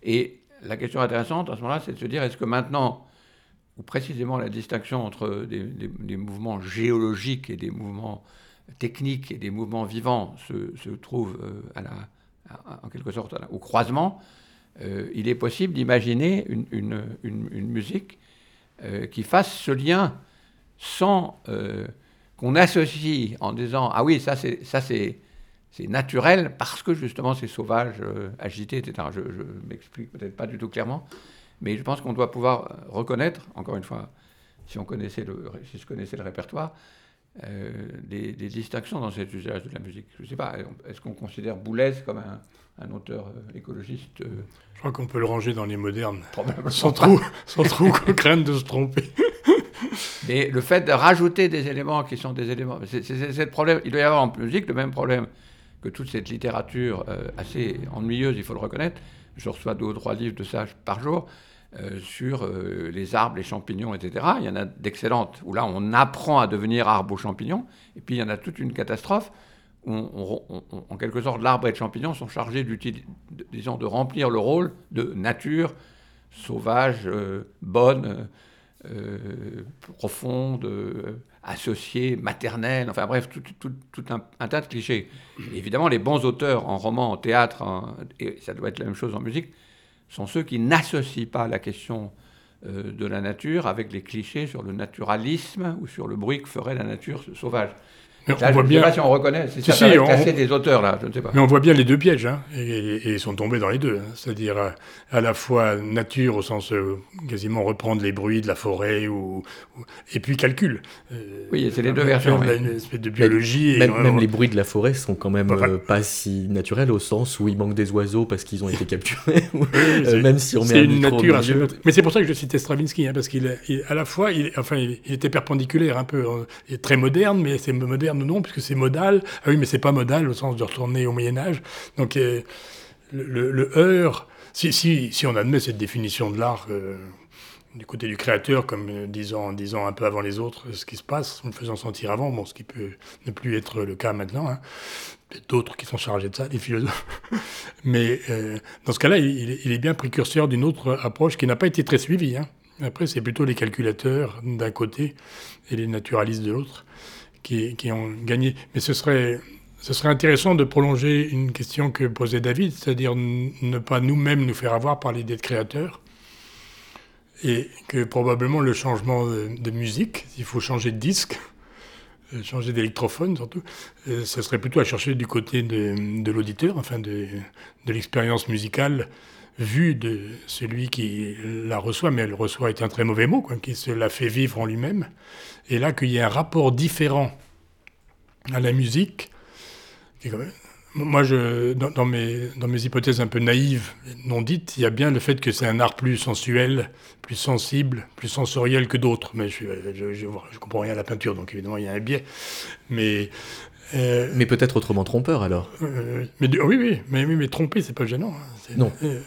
Et la question intéressante à ce moment-là, c'est de se dire, est-ce que maintenant, ou précisément la distinction entre des, mouvements géologiques et des mouvements techniques et des mouvements vivants se trouve à la en quelque sorte au croisement, euh, il est possible d'imaginer une, musique euh, qui fasse ce lien sans euh, qu'on associe en disant ah oui ça c'est naturel parce que justement c'est sauvage, agité, etc. Je, je m'explique peut-être pas du tout clairement, mais je pense qu'on doit pouvoir reconnaître, encore une fois, si on connaissait le, si je connaissais le répertoire, euh, des, distinctions dans cet usage de la musique. Je ne sais pas, est-ce qu'on considère Boulez comme un, auteur euh, écologiste euh, Je crois qu'on peut le ranger dans les modernes, sans trop, sans trop craindre de se tromper. Mais le fait de rajouter des éléments qui sont des éléments, c'est le problème. Il doit y avoir en musique le même problème que toute cette littérature assez ennuyeuse, il faut le reconnaître. Je reçois deux ou trois livres de ça par jour. Euh, sur euh, les arbres, les champignons, etc. Il y en a d'excellentes où là on apprend à devenir arbre ou champignon, et puis il y en a toute une catastrophe où en quelque sorte l'arbre et le champignon sont chargés de, disons, de remplir le rôle de nature sauvage, euh, bonne, profonde, associée, maternelle, enfin bref, tout, un, tas de clichés. évidemment, les bons auteurs en roman, en théâtre, et ça doit être la même chose en musique, sont ceux qui n'associent pas la question euh, de la nature avec les clichés sur le naturalisme ou sur le bruit que ferait la nature sauvage on voit bien... sais pas si on reconnaît, c'est ça on... des auteurs là, je ne sais pas. Mais on voit bien les deux pièges, hein, et, ils sont tombés dans les deux. Hein. C'est-à-dire euh, à, la fois nature au sens euh, quasiment reprendre les bruits de la forêt, ou, et puis calcul. Euh, oui, c'est les deux versions. Une espèce de biologie. même, les bruits de la forêt sont quand même pas si naturels au sens où il manque des oiseaux parce qu'ils ont été capturés. même si on met un une nature Mais c'est pour ça que je citais Stravinsky, hein, parce qu'il à la fois, il, enfin, il, était perpendiculaire un peu, il est très moderne, mais c'est moderne non, puisque c'est modal. Ah oui, mais c'est pas modal au sens de retourner au Moyen Âge. Donc euh, le, le, heurt, si, on admet cette définition de l'art euh, du côté du créateur, comme euh, disant, disant un peu avant les autres ce qui se passe, en le faisant sentir avant, bon, ce qui peut ne plus être le cas maintenant. Hein. D'autres qui sont chargés de ça, des philosophes. Mais dans ce cas-là, il, est bien précurseur d'une autre approche qui n'a pas été très suivie. Hein Après, c'est plutôt les calculateurs d'un côté et les naturalistes de l'autre qui, ont gagné. Mais ce serait, ce serait intéressant de prolonger une question que posait David, c'est-à-dire ne pas nous-mêmes nous faire avoir par l'idée de créateur. Et que probablement le changement de, musique, s'il faut changer de disque, euh, changer d'électrophone surtout, euh, ce serait plutôt à chercher du côté de, de l'auditeur, enfin de, de l'expérience musicale vue de celui qui la reçoit, mais elle reçoit est un très mauvais mot, quoi, qui se la fait vivre en lui-même. Et là, qu'il y ait un rapport différent à la musique, moi, je, dans, mes, dans mes hypothèses un peu naïves, non dites, il y a bien le fait que c'est un art plus sensuel, plus sensible, plus sensoriel que d'autres. Mais je, je, je, comprends rien à la peinture, donc évidemment, il y a un biais. Mais euh, mais peut-être autrement trompeur alors. Euh, mais, oui, oui, mais, mais tromper, c'est pas gênant. Hein. Non. Euh,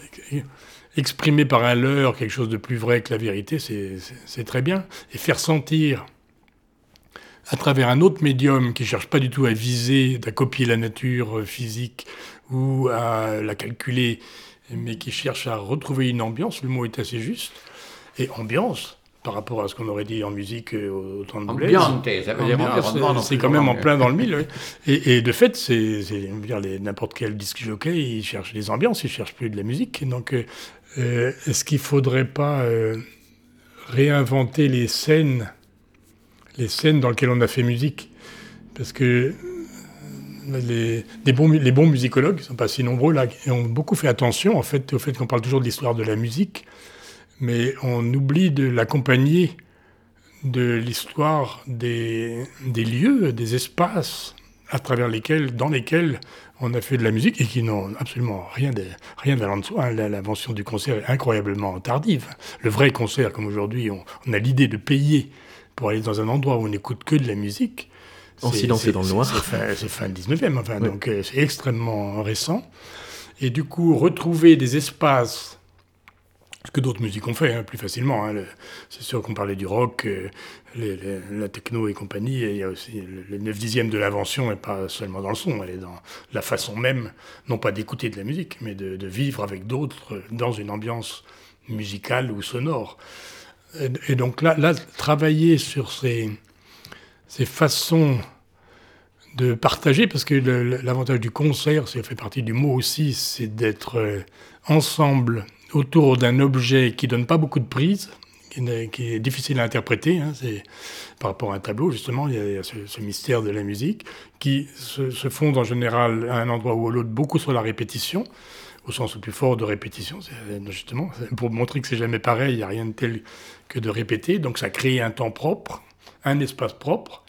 exprimer par un leurre quelque chose de plus vrai que la vérité, c'est très bien. Et faire sentir à travers un autre médium qui cherche pas du tout à viser, à copier la nature physique ou à la calculer, mais qui cherche à retrouver une ambiance, le mot est assez juste. Et ambiance, par rapport à ce qu'on aurait dit en musique euh, au temps de Blaise. C'est quand même en plein dans le mille. Et, de fait, c'est n'importe quel disque jockey, il cherche des ambiances, il cherche plus de la musique. Donc, euh, euh, est-ce qu'il faudrait pas réinventer les scènes, les scènes dans lesquelles on a fait musique? Parce que les, bons, les bons musicologues, qui ne sont pas si nombreux là, ont beaucoup fait attention en fait, au fait qu'on parle toujours de l'histoire de la musique mais on oublie de l'accompagner de l'histoire des, lieux, des espaces à travers lesquels, dans lesquels on a fait de la musique et qui n'ont absolument rien d'allant de soi. Hein. L'invention du concert est incroyablement tardive. Le vrai concert, comme aujourd'hui, on, a l'idée de payer pour aller dans un endroit où on n'écoute que de la musique. En silence et dans le noir. C'est fin, 19e, enfin, donc euh, c'est extrêmement récent. Et du coup, retrouver des espaces ce que d'autres musiques ont fait hein, plus facilement. Hein. C'est sûr qu'on parlait du rock, euh, la techno et compagnie, et il y a aussi le, 9 dixième de l'invention, et pas seulement dans le son, elle est dans la façon même, non pas d'écouter de la musique, mais de, vivre avec d'autres dans une ambiance musicale ou sonore. Et, donc là, là, travailler sur ces, ces façons de partager, parce que l'avantage du concert, ça fait partie du mot aussi, c'est d'être euh, ensemble autour d'un objet qui donne pas beaucoup de prise, qui, est, difficile à interpréter. Hein, c'est par rapport à un tableau justement, il y a, ce, mystère de la musique qui se, fonde en général à un endroit ou à l'autre beaucoup sur la répétition, au sens le plus fort de répétition, justement pour montrer que c'est jamais pareil, il n'y a rien de tel que de répéter. Donc ça crée un temps propre, un espace propre.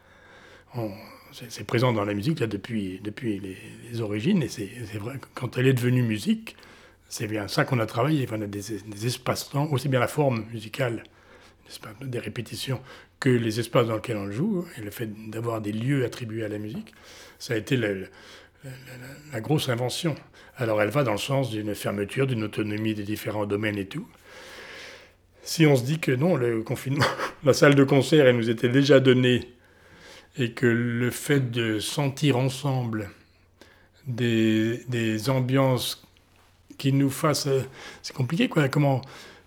c'est présent dans la musique là depuis, depuis les, les origines et c'est vrai quand elle est devenue musique, c'est bien ça qu'on a travaillé. On a des, espaces-temps, aussi bien la forme musicale, des répétitions, que les espaces dans lesquels on joue, et le fait d'avoir des lieux attribués à la musique, ça a été la, grosse invention. Alors elle va dans le sens d'une fermeture, d'une autonomie des différents domaines et tout. Si on se dit que non, le confinement, la salle de concert, elle nous était déjà donnée, et que le fait de sentir ensemble des, des ambiances qui nous fasse. Euh, c'est compliqué, quoi. Comment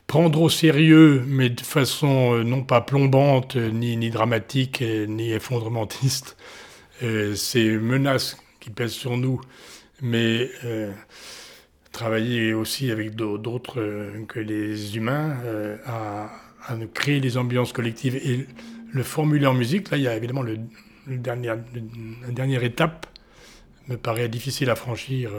prendre au sérieux, mais de façon euh, non pas plombante, ni, ni dramatique, ni effondrementiste, euh, ces menaces qui pèsent sur nous, mais travailler aussi avec d'autres que les humains à, à, créer des ambiances collectives et le formuler en musique. Là, il y a évidemment le, dernier, la dernière étape me paraît difficile à franchir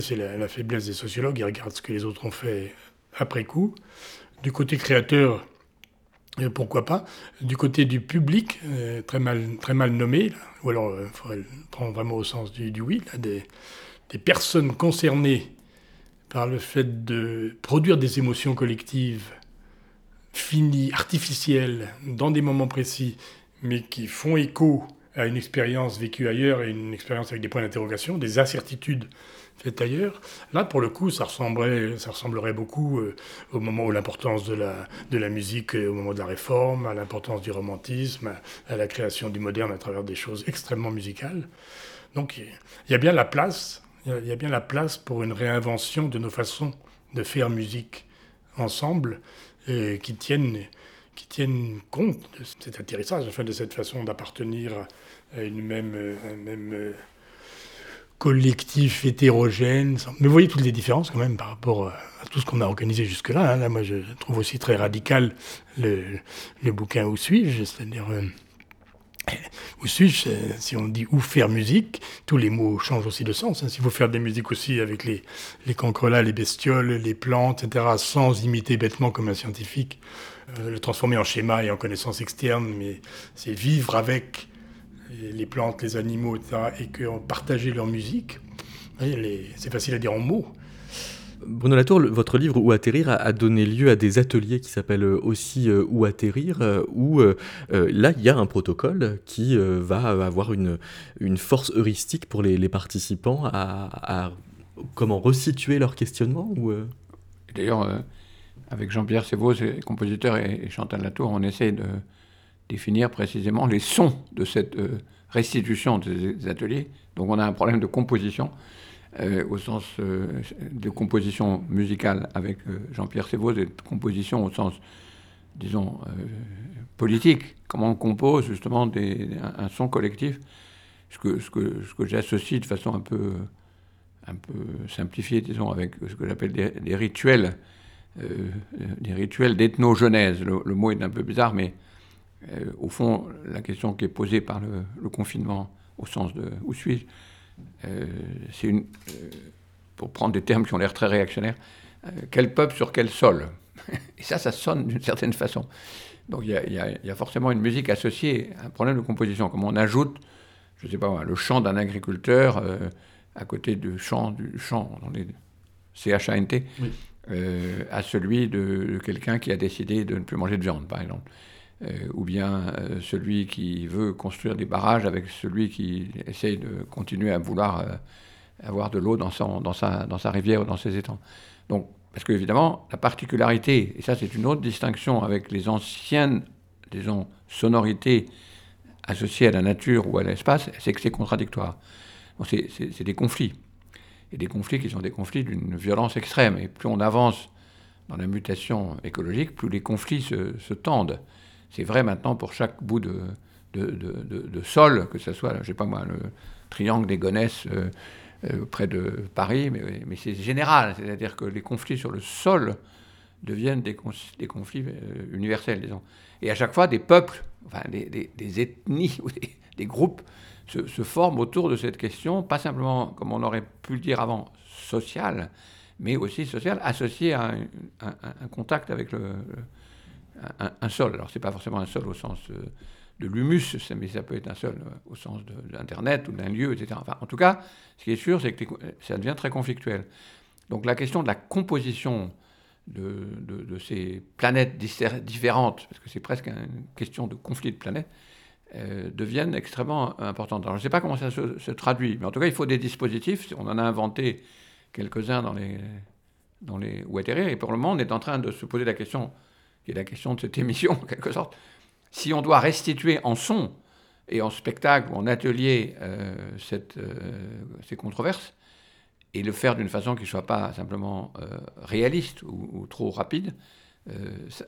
c'est la, faiblesse des sociologues, ils regardent ce que les autres ont fait après coup. Du côté créateur, euh, pourquoi pas. Du côté du public, euh, très, mal, nommé, ou alors il euh, faudrait prendre vraiment au sens du, oui, des, des, personnes concernées par le fait de produire des émotions collectives finies, artificielles, dans des moments précis, mais qui font écho à une expérience vécue ailleurs et une expérience avec des points d'interrogation, des incertitudes fait ailleurs. Là, pour le coup, ça ressemblerait, ça ressemblerait beaucoup euh, au moment où l'importance de la, de la musique, au moment de la réforme, à l'importance du romantisme, à, la création du moderne à travers des choses extrêmement musicales. Donc, il y a bien la place, il y a bien la place pour une réinvention de nos façons de faire musique ensemble qui tiennent qui tiennent compte de cet atterrissage, enfin de cette façon d'appartenir à une même, un même collectif hétérogène. Mais vous voyez toutes les différences quand même par rapport à tout ce qu'on a organisé jusque-là. Hein. Là, moi, je trouve aussi très radical le, le bouquin Où suis-je? C'est-à-dire, euh, où suis-je? Si on dit où faire musique, tous les mots changent aussi de sens. Hein. S'il faut faire des musiques aussi avec les, les cancrelats, les bestioles, les plantes, etc., sans imiter bêtement comme un scientifique, euh, le transformer en schéma et en connaissance externe, mais c'est vivre avec les plantes, les animaux, etc., et qu'on partageait leur musique. C'est facile à dire en mots. Bruno Latour, votre livre Où atterrir a, donné lieu à des ateliers qui s'appellent euh, aussi euh, Où atterrir, euh, où là il y a un protocole qui va avoir une, une force heuristique pour les, participants à, comment resituer leur questionnement ou, D'ailleurs, avec Jean-Pierre Sévaux, compositeur, et Chantal Latour, on essaie de définir précisément les sons de cette restitution des ateliers. Donc on a un problème de composition. Euh, au sens euh, de composition musicale avec euh, Jean-Pierre Sévaux, et de composition au sens, disons, politique. Comment on compose justement des, un, son collectif, ce que, ce que, ce que j'associe de façon un peu, un peu simplifiée, disons, avec ce que j'appelle des, rituels, des rituels d'ethnogenèse. Le, mot est un peu bizarre, mais au fond, la question qui est posée par le, le confinement, au sens de où suis-je euh, c'est une, euh, pour prendre des termes qui ont l'air très réactionnaires, euh, quel peuple sur quel sol? Et ça, ça sonne d'une certaine façon. Donc il y, a forcément une musique associée à un problème de composition. Comme on ajoute, je ne sais pas, le chant d'un agriculteur à côté du chant, du chant, dans les CHANT, à celui de quelqu'un qui a décidé de ne plus manger de viande, par exemple. Euh, ou bien euh, celui qui veut construire des barrages avec celui qui essaye de continuer à vouloir euh, avoir de l'eau dans, sa, rivière ou dans ses étangs. Donc, parce qu'évidemment, la particularité, et ça c'est une autre distinction avec les anciennes, disons, sonorités associées à la nature ou à l'espace, c'est que c'est contradictoire. C'est des conflits. Et des conflits qui sont des conflits d'une violence extrême. Et plus on avance dans la mutation écologique, plus les conflits se tendent. C'est vrai maintenant pour chaque bout de, sol, que ce soit, je sais pas moi, le triangle des Gonesses euh, euh, près de Paris, mais, c'est général, c'est-à-dire que les conflits sur le sol deviennent des, conflits euh, universels, disons. Et à chaque fois, des peuples, enfin des, ethnies des, groupes se, forment autour de cette question, pas simplement, comme on aurait pu le dire avant, sociale, mais aussi sociale, associée à un contact avec le, un, sol. Alors, ce n'est pas forcément un sol au sens euh, de l'humus, mais ça peut être un sol euh, au sens de, l'Internet ou d'un lieu, etc. Enfin, en tout cas, ce qui est sûr, c'est que ça devient très conflictuel. Donc, la question de la composition de, ces planètes différentes, parce que c'est presque une question de conflit de planètes, euh, deviennent extrêmement importantes. Alors, je ne sais pas comment ça se, traduit, mais en tout cas, il faut des dispositifs. On en a inventé quelques-uns dans les, dans les et pour le moment, on est en train de se poser la question qui est la question de cette émission en quelque sorte, si on doit restituer en son et en spectacle ou en atelier euh, euh, ces controverses, et le faire d'une façon qui ne soit pas simplement euh, réaliste ou, trop rapide,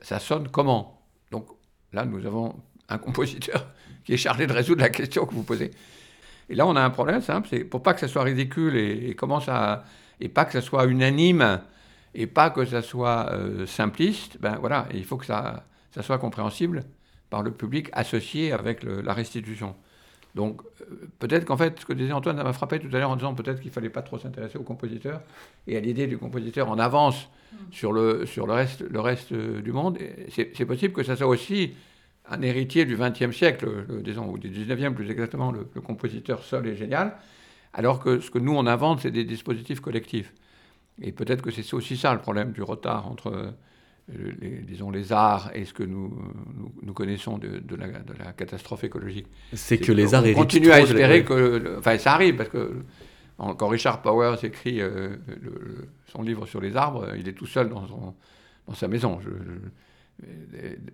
ça, sonne comment? Donc là, nous avons un compositeur qui est chargé de résoudre la question que vous posez. Et là, on a un problème simple, c'est pour pas que ça soit ridicule et, comment ça, et pas que ça soit unanime et pas que ça soit euh, simpliste, ben voilà, il faut que ça, ça, soit compréhensible par le public associé avec la restitution. Donc euh, peut-être qu'en fait, ce que disait Antoine, ça m'a frappé tout à l'heure en disant peut-être qu'il ne fallait pas trop s'intéresser au compositeur et à l'idée du compositeur en avance sur le, sur le, reste, le reste euh, du monde. C'est possible que ça soit aussi un héritier du XXe siècle, disons, ou du XIXe plus exactement, le, le compositeur seul et génial, alors que ce que nous on invente, c'est des dispositifs collectifs. Et peut-être que c'est aussi ça le problème du retard entre, euh, les, disons, les arts et ce que nous, nous, connaissons de, de, la, catastrophe écologique. C'est que, les arts On continue à espérer que. Enfin, ça arrive, parce que quand Richard Powers écrit euh, son livre sur les arbres, il est tout seul dans, son, dans sa maison.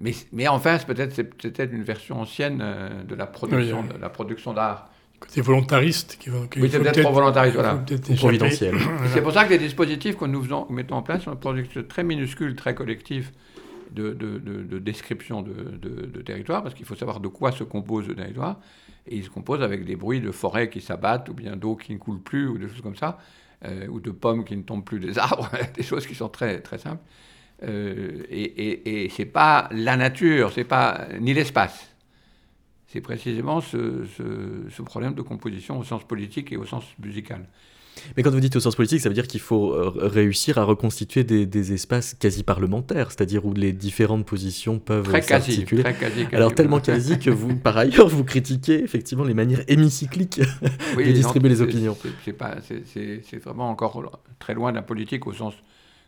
mais, mais enfin, c'est peut-être peut une version ancienne euh, de la production, de la production d'art côté volontariste. Qui, qui oui, c'est peut-être trop volontariste, voilà. providentiel. C'est pour ça que les dispositifs que nous faisons, mettons en place sont des très minuscules, très collectifs, de, description de, territoire, parce qu'il faut savoir de quoi se compose le territoire. Et il se compose avec des bruits de forêts qui s'abattent, ou bien d'eau qui ne coule plus, ou des choses comme ça, euh, ou de pommes qui ne tombent plus des arbres, des choses qui sont très, très simples. Euh, et, et, c'est pas la nature, c'est pas ni l'espace. C'est précisément ce, ce, problème de composition au sens politique et au sens musical. Mais quand vous dites au sens politique, ça veut dire qu'il faut euh, réussir à reconstituer des, espaces quasi parlementaires, c'est-à-dire où les différentes positions peuvent s'articuler. Très quasi, Alors tellement quasi que vous, par ailleurs, vous critiquez effectivement les manières hémicycliques de distribuer les opinions. C'est vraiment encore très loin de la politique au sens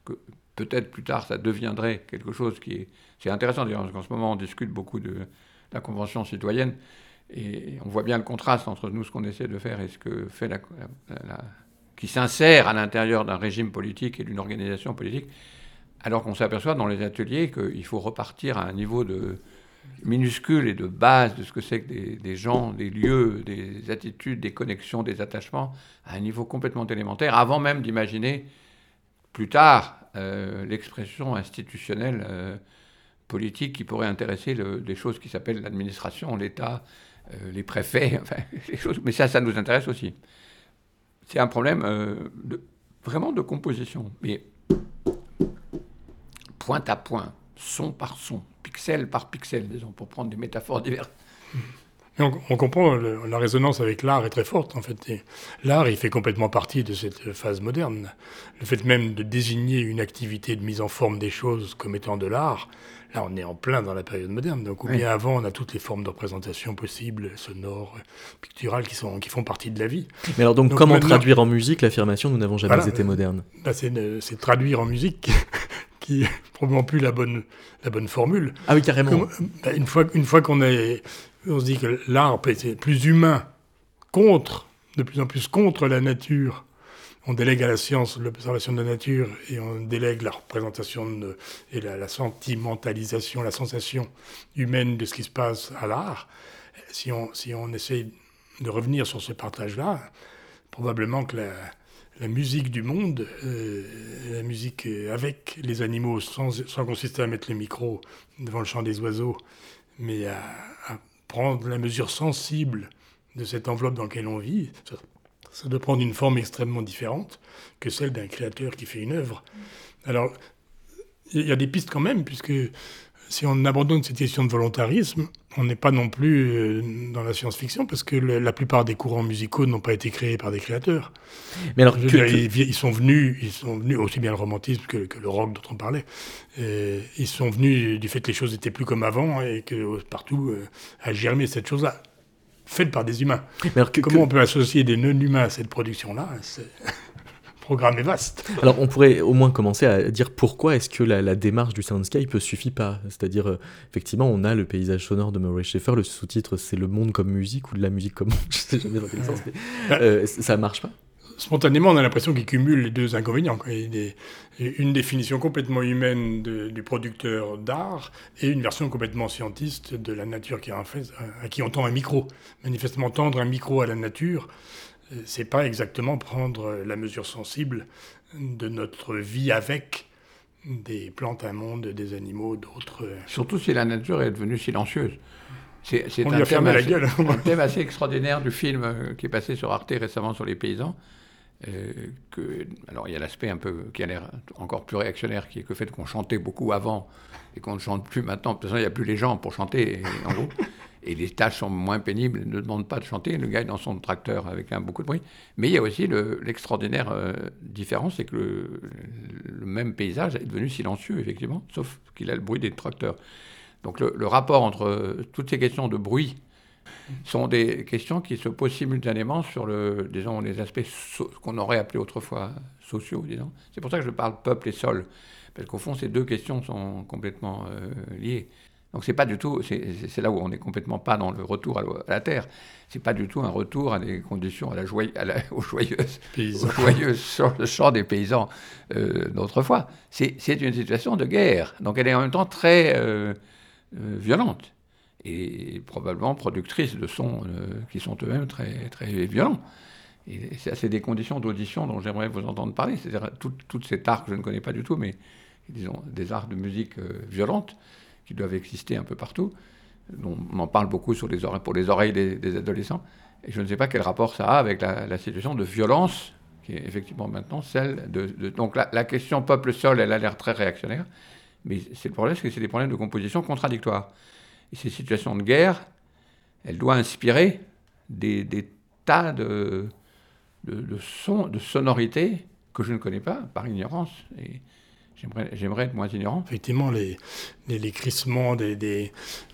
que peut-être plus tard ça deviendrait quelque chose qui est... C'est intéressant d'ailleurs, parce qu'en ce moment on discute beaucoup de la Convention citoyenne, et on voit bien le contraste entre nous, ce qu'on essaie de faire et ce que fait la qui s'insère à l'intérieur d'un régime politique et d'une organisation politique, alors qu'on s'aperçoit dans les ateliers qu'il faut repartir à un niveau de minuscule et de base de ce que c'est que des, gens, des lieux, des attitudes, des connexions, des attachements, à un niveau complètement élémentaire, avant même d'imaginer plus tard euh, l'expression institutionnelle euh, politique qui pourrait intéresser des choses qui s'appellent l'administration, l'État, euh, les préfets, enfin, les choses. Mais ça, ça nous intéresse aussi c'est un problème euh, vraiment de composition. Mais point à point, son par son, pixel par pixel, disons, pour prendre des métaphores diverses. On, comprend, la résonance avec l'art est très forte en fait. L'art, il fait complètement partie de cette phase moderne. Le fait même de désigner une activité de mise en forme des choses comme étant de l'art, là on est en plein dans la période moderne. Donc ou bien avant on a toutes les formes de représentation possibles, sonores, picturales qui, sont, qui font partie de la vie. Mais alors donc, comment traduire en musique l'affirmation nous n'avons jamais été modernes? Bah, C'est traduire en musique qui est probablement plus la bonne, la bonne formule. Ah oui, carrément. Bah, une fois, une fois qu'on est on se dit que l'art est plus humain, contre, de plus en plus contre la nature. On délègue à la science l'observation de la nature et on délègue la représentation et la, sentimentalisation, la sensation humaine de ce qui se passe à l'art. Si on, si on essaie de revenir sur ce partage-là, probablement que la, musique du monde, euh, la musique avec les animaux, sans, sans, consister à mettre le micro devant le chant des oiseaux, mais à, prendre la mesure sensible de cette enveloppe dans laquelle on vit, ça, doit prendre une forme extrêmement différente que celle d'un créateur qui fait une œuvre. Alors, il y a des pistes quand même, puisque si on abandonne cette question de volontarisme, on n'est pas non plus euh, dans la science-fiction parce que la plupart des courants musicaux n'ont pas été créés par des créateurs. Mais alors, ils, sont venus, ils sont venus aussi bien le romantisme que, le rock dont on parlait. ils sont venus du fait que les choses étaient plus comme avant et que partout euh, a germé cette chose-là, faite par des humains. Comment on peut associer des non-humains à cette production-là? Programme est vaste. Alors on pourrait au moins commencer à dire pourquoi est-ce que la, démarche du soundscape ne suffit pas? C'est-à-dire, euh, effectivement, on a le paysage sonore de Murray Schaeffer, le sous-titre c'est le monde comme musique ou de la musique comme monde, je sais jamais dans quel sens, mais euh, ça marche pas? Spontanément, on a l'impression qu'il cumule les deux inconvénients. une définition complètement humaine du producteur d'art et une version complètement scientiste de la nature qui en fait, à qui on tend un micro. Manifestement, tendre un micro à la nature, c'est pas exactement prendre la mesure sensible de notre vie avec des plantes, un monde, des animaux, d'autres. Surtout si la nature est devenue silencieuse. C'est un, thème assez, un thème assez extraordinaire du film euh, qui est passé sur Arte récemment sur les paysans. Euh, que, alors il y a l'aspect un peu qui a l'air encore plus réactionnaire, qui est que le fait qu'on chantait beaucoup avant et qu'on ne chante plus maintenant. De toute façon, il n'y a plus les gens pour chanter, et les tâches sont moins pénibles, ne demandent pas de chanter, le gars est dans son tracteur avec un, beaucoup de bruit. Mais il y a aussi l'extraordinaire euh, différence, c'est que le, même paysage est devenu silencieux, effectivement, sauf qu'il a le bruit des tracteurs. Donc le, rapport entre euh, toutes ces questions de bruit sont des questions qui se posent simultanément sur le, disons, les aspects qu'on aurait appelés autrefois sociaux, disons. C'est pour ça que je parle peuple et sol, parce qu'au fond, ces deux questions sont complètement euh, liées. Donc c'est pas du tout, c'est là où on n'est complètement pas dans le retour à, la terre. C'est pas du tout un retour à des conditions, à la, joie, à la aux joyeuses, aux joyeuses chant des paysans euh, d'autrefois. C'est une situation de guerre. Donc elle est en même temps très euh, euh, violente et probablement productrice de sons qui sont eux-mêmes très, très violents. Et c'est des conditions d'audition dont j'aimerais vous entendre parler. C'est-à-dire tout, tout cet art que je ne connais pas du tout, mais disons, des arts de musique euh, violente qui doivent exister un peu partout. On en parle beaucoup pour les oreilles des, adolescents. Et je ne sais pas quel rapport ça a avec la, situation de violence qui est effectivement maintenant celle de... donc la, la, question peuple-sol, elle a l'air très réactionnaire, mais c'est le problème, c'est que c'est des problèmes de composition contradictoires. Et ces situations de guerre, elles doivent inspirer des, tas de, de, de, de sonorités que je ne connais pas par ignorance. Et j'aimerais être moins ignorant. Effectivement, les, les, crissements, des, des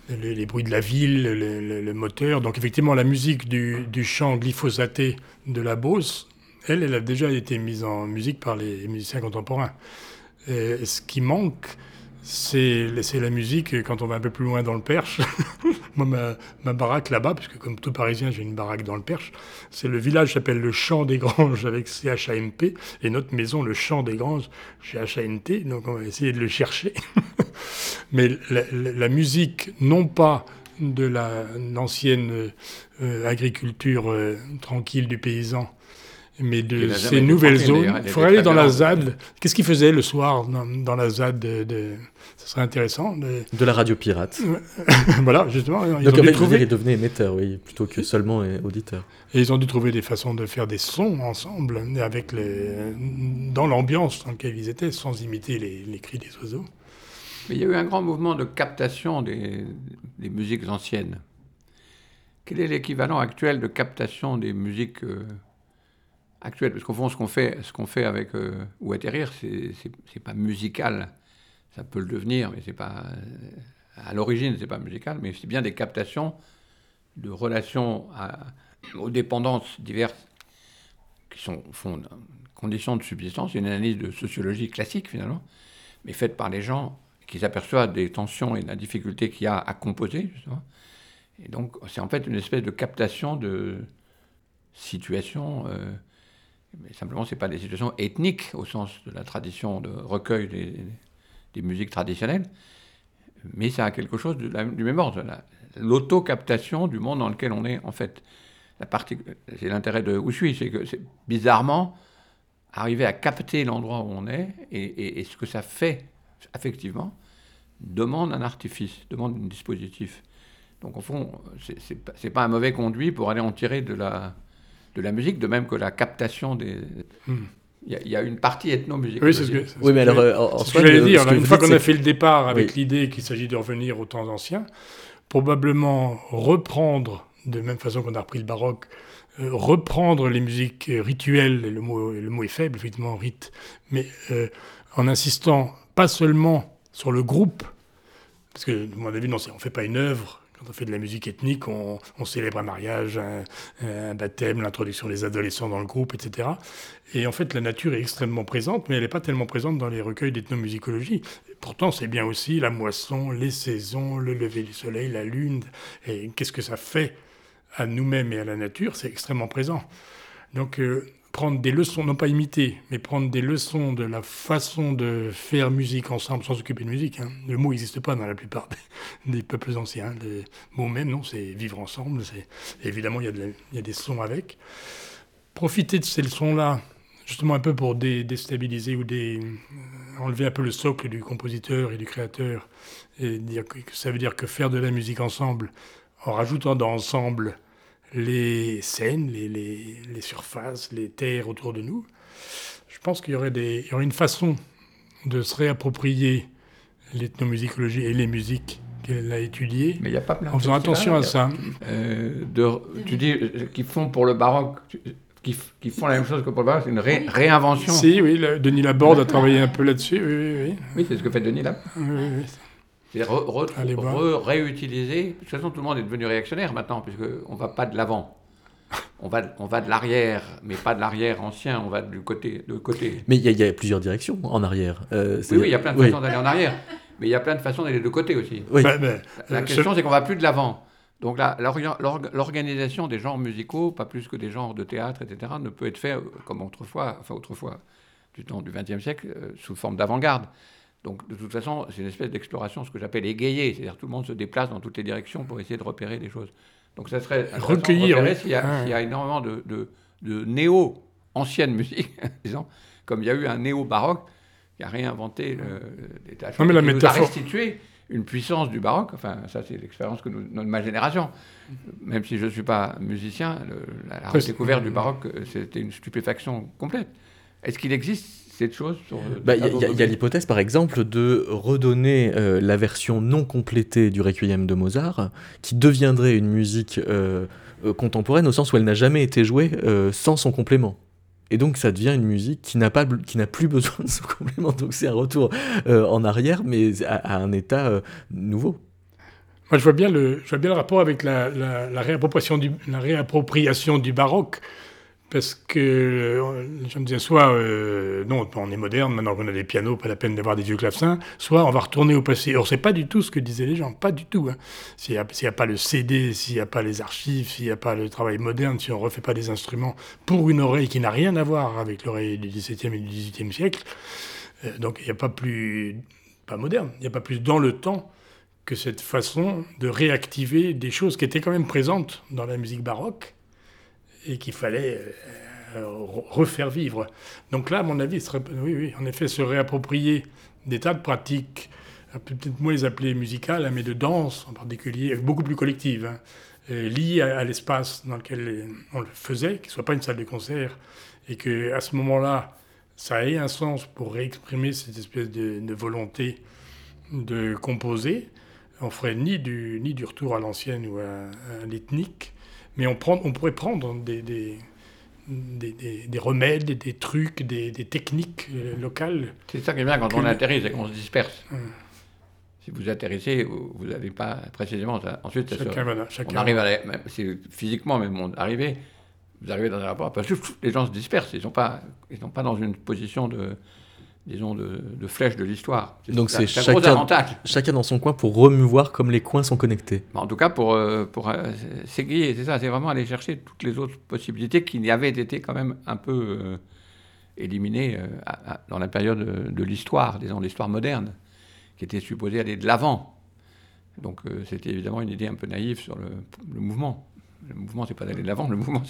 les, bruits de la ville, le, moteur. Donc effectivement, la musique du, chant glyphosaté de la Beauce, elle, elle a déjà été mise en musique par les musiciens contemporains. Ce qui manque, c'est la musique quand on va un peu plus loin dans le Perche. Moi, ma, baraque là-bas, puisque comme tout Parisien, j'ai une baraque dans le Perche, c'est le village s'appelle le Champ des Granges avec CHAMP, et notre maison, le Champ des Granges, chez HANT, donc on va essayer de le chercher. Mais la, musique, non pas de l'ancienne euh, agriculture euh, tranquille du paysan, mais de ces nouvelles zones. Il faudrait aller dans la ZAD. Qu'est-ce qu'ils faisaient le soir dans, la ZAD de, Ce serait intéressant. De, de la radio pirate. voilà, justement. Ils Donc, ont dû trouver... ils devenaient émetteurs, oui, plutôt que seulement auditeurs. Et ils ont dû trouver des façons de faire des sons ensemble, avec les... dans l'ambiance dans laquelle ils étaient, sans imiter les, cris des oiseaux. Mais il y a eu un grand mouvement de captation des, des musiques anciennes. Quel est l'équivalent actuel de captation des musiques euh, actuelle. Parce qu'au fond, ce qu'on fait, ce qu'on fait avec euh, Ou atterrir, c'est pas musical. Ça peut le devenir, mais c'est pas. À l'origine, c'est pas musical, mais c'est bien des captations de relations aux dépendances diverses qui sont, au fond, conditions de subsistance. une analyse de sociologie classique, finalement, mais faite par les gens qui s'aperçoivent des tensions et de la difficulté qu'il y a à composer, justement. Et donc, c'est en fait une espèce de captation de situations. Euh, mais simplement, ce n'est pas des situations ethniques au sens de la tradition de recueil des, musiques traditionnelles, mais ça a quelque chose du même ordre. L'auto-captation du monde dans lequel on est, en fait. C'est l'intérêt de Ushui, c'est que bizarrement arriver à capter l'endroit où on est et, ce que ça fait, effectivement, demande un artifice, demande un dispositif. Donc, au fond, c'est pas, pas un mauvais conduit pour aller en tirer de la, de la musique, de même que la captation des. Hmm. Il y, a une partie ethnomusicale. Oui, c'est ce que, oui, mais alors, euh, ce que j'allais dire. une fois qu'on a fait le départ avec l'idée qu'il s'agit de revenir aux temps anciens, probablement reprendre, de même façon qu'on a repris le baroque, euh, reprendre les musiques rituelles, le mot, le mot est faible, effectivement, rite, mais euh, en insistant pas seulement sur le groupe, parce que, de mon avis, non, on ne fait pas une œuvre on fait de la musique ethnique, on, célèbre un mariage, un, baptême, l'introduction des adolescents dans le groupe, etc. Et en fait, la nature est extrêmement présente, mais elle n'est pas tellement présente dans les recueils d'ethnomusicologie. Pourtant, c'est bien aussi la moisson, les saisons, le lever du soleil, la lune. Et qu'est-ce que ça fait à nous-mêmes et à la nature? C'est extrêmement présent. Donc, euh, prendre des leçons, non pas imiter, mais prendre des leçons de la façon de faire musique ensemble sans s'occuper de musique. Hein. Le mot n'existe pas dans la plupart des, peuples anciens. Le mot même, non, c'est vivre ensemble. Évidemment, il y, a des sons avec. Profiter de ces leçons-là, justement un peu pour déstabiliser ou des, enlever un peu le socle du compositeur et du créateur, et dire que ça veut dire que faire de la musique ensemble, en rajoutant dans ensemble les scènes, les, les, les, surfaces, les terres autour de nous. Je pense qu'il y aurait, des, il y aurait une façon de se réapproprier l'ethnomusicologie et les musiques qu'elle a étudiées. Mais il n'y a pas plein En faisant attention à ça. Euh, de, tu dis euh, qu'ils font pour le baroque, qui, qui, font la même chose que pour le baroque, c'est une réinvention. Si, oui, Denis Laborde a travaillé un peu là-dessus. Oui, oui, oui. oui c'est ce que fait Denis Laborde. Oui, oui, C'est réutiliser. De toute façon, tout le monde est devenu réactionnaire maintenant, puisqu'on ne va pas de l'avant. On va, on va de l'arrière, mais pas de l'arrière ancien, on va du côté. De côté. Mais il y, a plusieurs directions en arrière. Euh, oui, oui, il y a plein de façons d'aller en arrière, mais il y a plein de façons d'aller de côté aussi. Oui. la, la euh, question, c'est qu'on va plus de l'avant. Donc l'organisation des genres musicaux, pas plus que des genres de théâtre, etc., ne peut être fait euh, comme autrefois, enfin autrefois, du temps du XXe siècle, sous forme d'avant-garde. Donc, de toute façon, c'est une espèce d'exploration, ce que j'appelle égayer, c'est-à-dire tout le monde se déplace dans toutes les directions pour essayer de repérer des choses. Donc, ça serait recueillir. S'il y, a énormément de, néo-ancienne musique, disons, comme il y a eu un néo-baroque, qui a réinventé Non, mais la qui nous a métaphore- restitué une puissance du baroque. Enfin, ça, c'est l'expérience que nous, de ma génération. Même si je ne suis pas musicien, le- la, la redécouverte du baroque, euh, c'était une stupéfaction complète. Est-ce qu'il existe cette chose sur, euh, Bah, Il y a- il il l'hypothèse, par exemple, de redonner euh, la version non complétée du Requiem de Mozart, qui deviendrait une musique euh, euh, contemporaine au sens où elle n'a jamais été jouée euh, sans son complément. Et donc ça devient une musique qui n'a pas qui n'a plus besoin de son complément. Donc c'est un retour euh, en arrière, mais à, à un état euh, nouveau. Moi, je vois bien le, je vois bien le rapport avec la, la- la réappropriation, du, la réappropriation du baroque. Parce que euh, gens me disaient soit, euh, non, on est moderne, maintenant qu'on a des pianos, pas la peine d'avoir des vieux clavecins, soit on va retourner au passé. Or, c'est pas du tout ce que disaient les gens, pas du tout. hein. S'il n'y a, pas le CD, s'il n'y a pas les archives, s'il n'y a pas le travail moderne, si on refait pas des instruments pour une oreille qui n'a rien à voir avec l'oreille du XVIIe et du XVIIIe siècle, euh, donc il n'y a pas plus, pas moderne, il n'y a pas plus dans le temps que cette façon de réactiver des choses qui étaient quand même présentes dans la musique baroque et qu'il fallait euh, re- refaire vivre. Donc là, à mon avis, oui, oui, en effet, se réapproprier des tas de pratiques, peut peut-être moins les appeler musicales, hein, mais de danse en particulier, beaucoup plus collectives, hein, euh, liées à, l'espace dans lequel on le faisait, qu'il ne soit pas une salle de concert, et que à ce moment-là, ça ait un sens pour réexprimer cette espèce de, volonté de composer. On ferait ni du, ni du retour à l'ancienne ou à l'ethnique, mais on, prend, on pourrait prendre des, des, des, des- des remèdes, des, trucs, des, techniques euh, locales. C'est ça qui est bien quand on atterrit, c'est qu'on se disperse. Hum. Si vous atterrissez, vous n'avez pas précisément. ça- ensuite, ça se- Chacun, voilà, on chacun. arrive à la- même si physiquement, même on arrive, vous arrivez dans un rapport, parce que les gens se dispersent, ils ne sont, pas- ils sont pas dans une position de, disons, de, de flèche de l'histoire. Donc c'est chacun-. Chacun dans son coin pour remouvoir comme les coins sont connectés. Mais En tout cas, pour, euh, pour euh, s'aiguiller, c'est ça, c'est vraiment aller chercher toutes les autres possibilités qui avaient été quand même un peu euh, éliminées euh, à- à- dans la période de, de l'histoire, disons l'histoire moderne, qui était supposée aller de l'avant. Donc euh, c'était évidemment une idée un peu naïve sur le, le mouvement. Le mouvement, c'est pas d'aller de l'avant, le mouvement,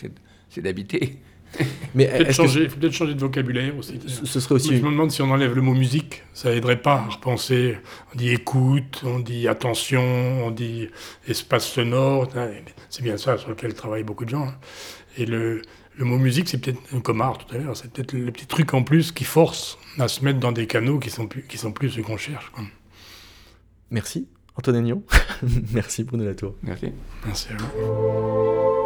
c'est d'habiter. Mais Peut-être que changer, faut peut-être changer de vocabulaire aussi. ce serait Je me demande si on enlève le mot musique, ça aiderait pas à repenser. On dit écoute, on dit attention, on dit espace sonore. C'est bien ça sur lequel travaillent beaucoup de gens. hein. Et le, le mot musique, c'est peut-être comme art tout à l'heure, c'est peut-être le petit truc en plus qui force à se mettre dans des canaux qui sont plus, qui sont plus ce qu'on cherche. quoi. Merci, Antoine Aignan. Merci, Bruno Latour. Merci. Merci à vous.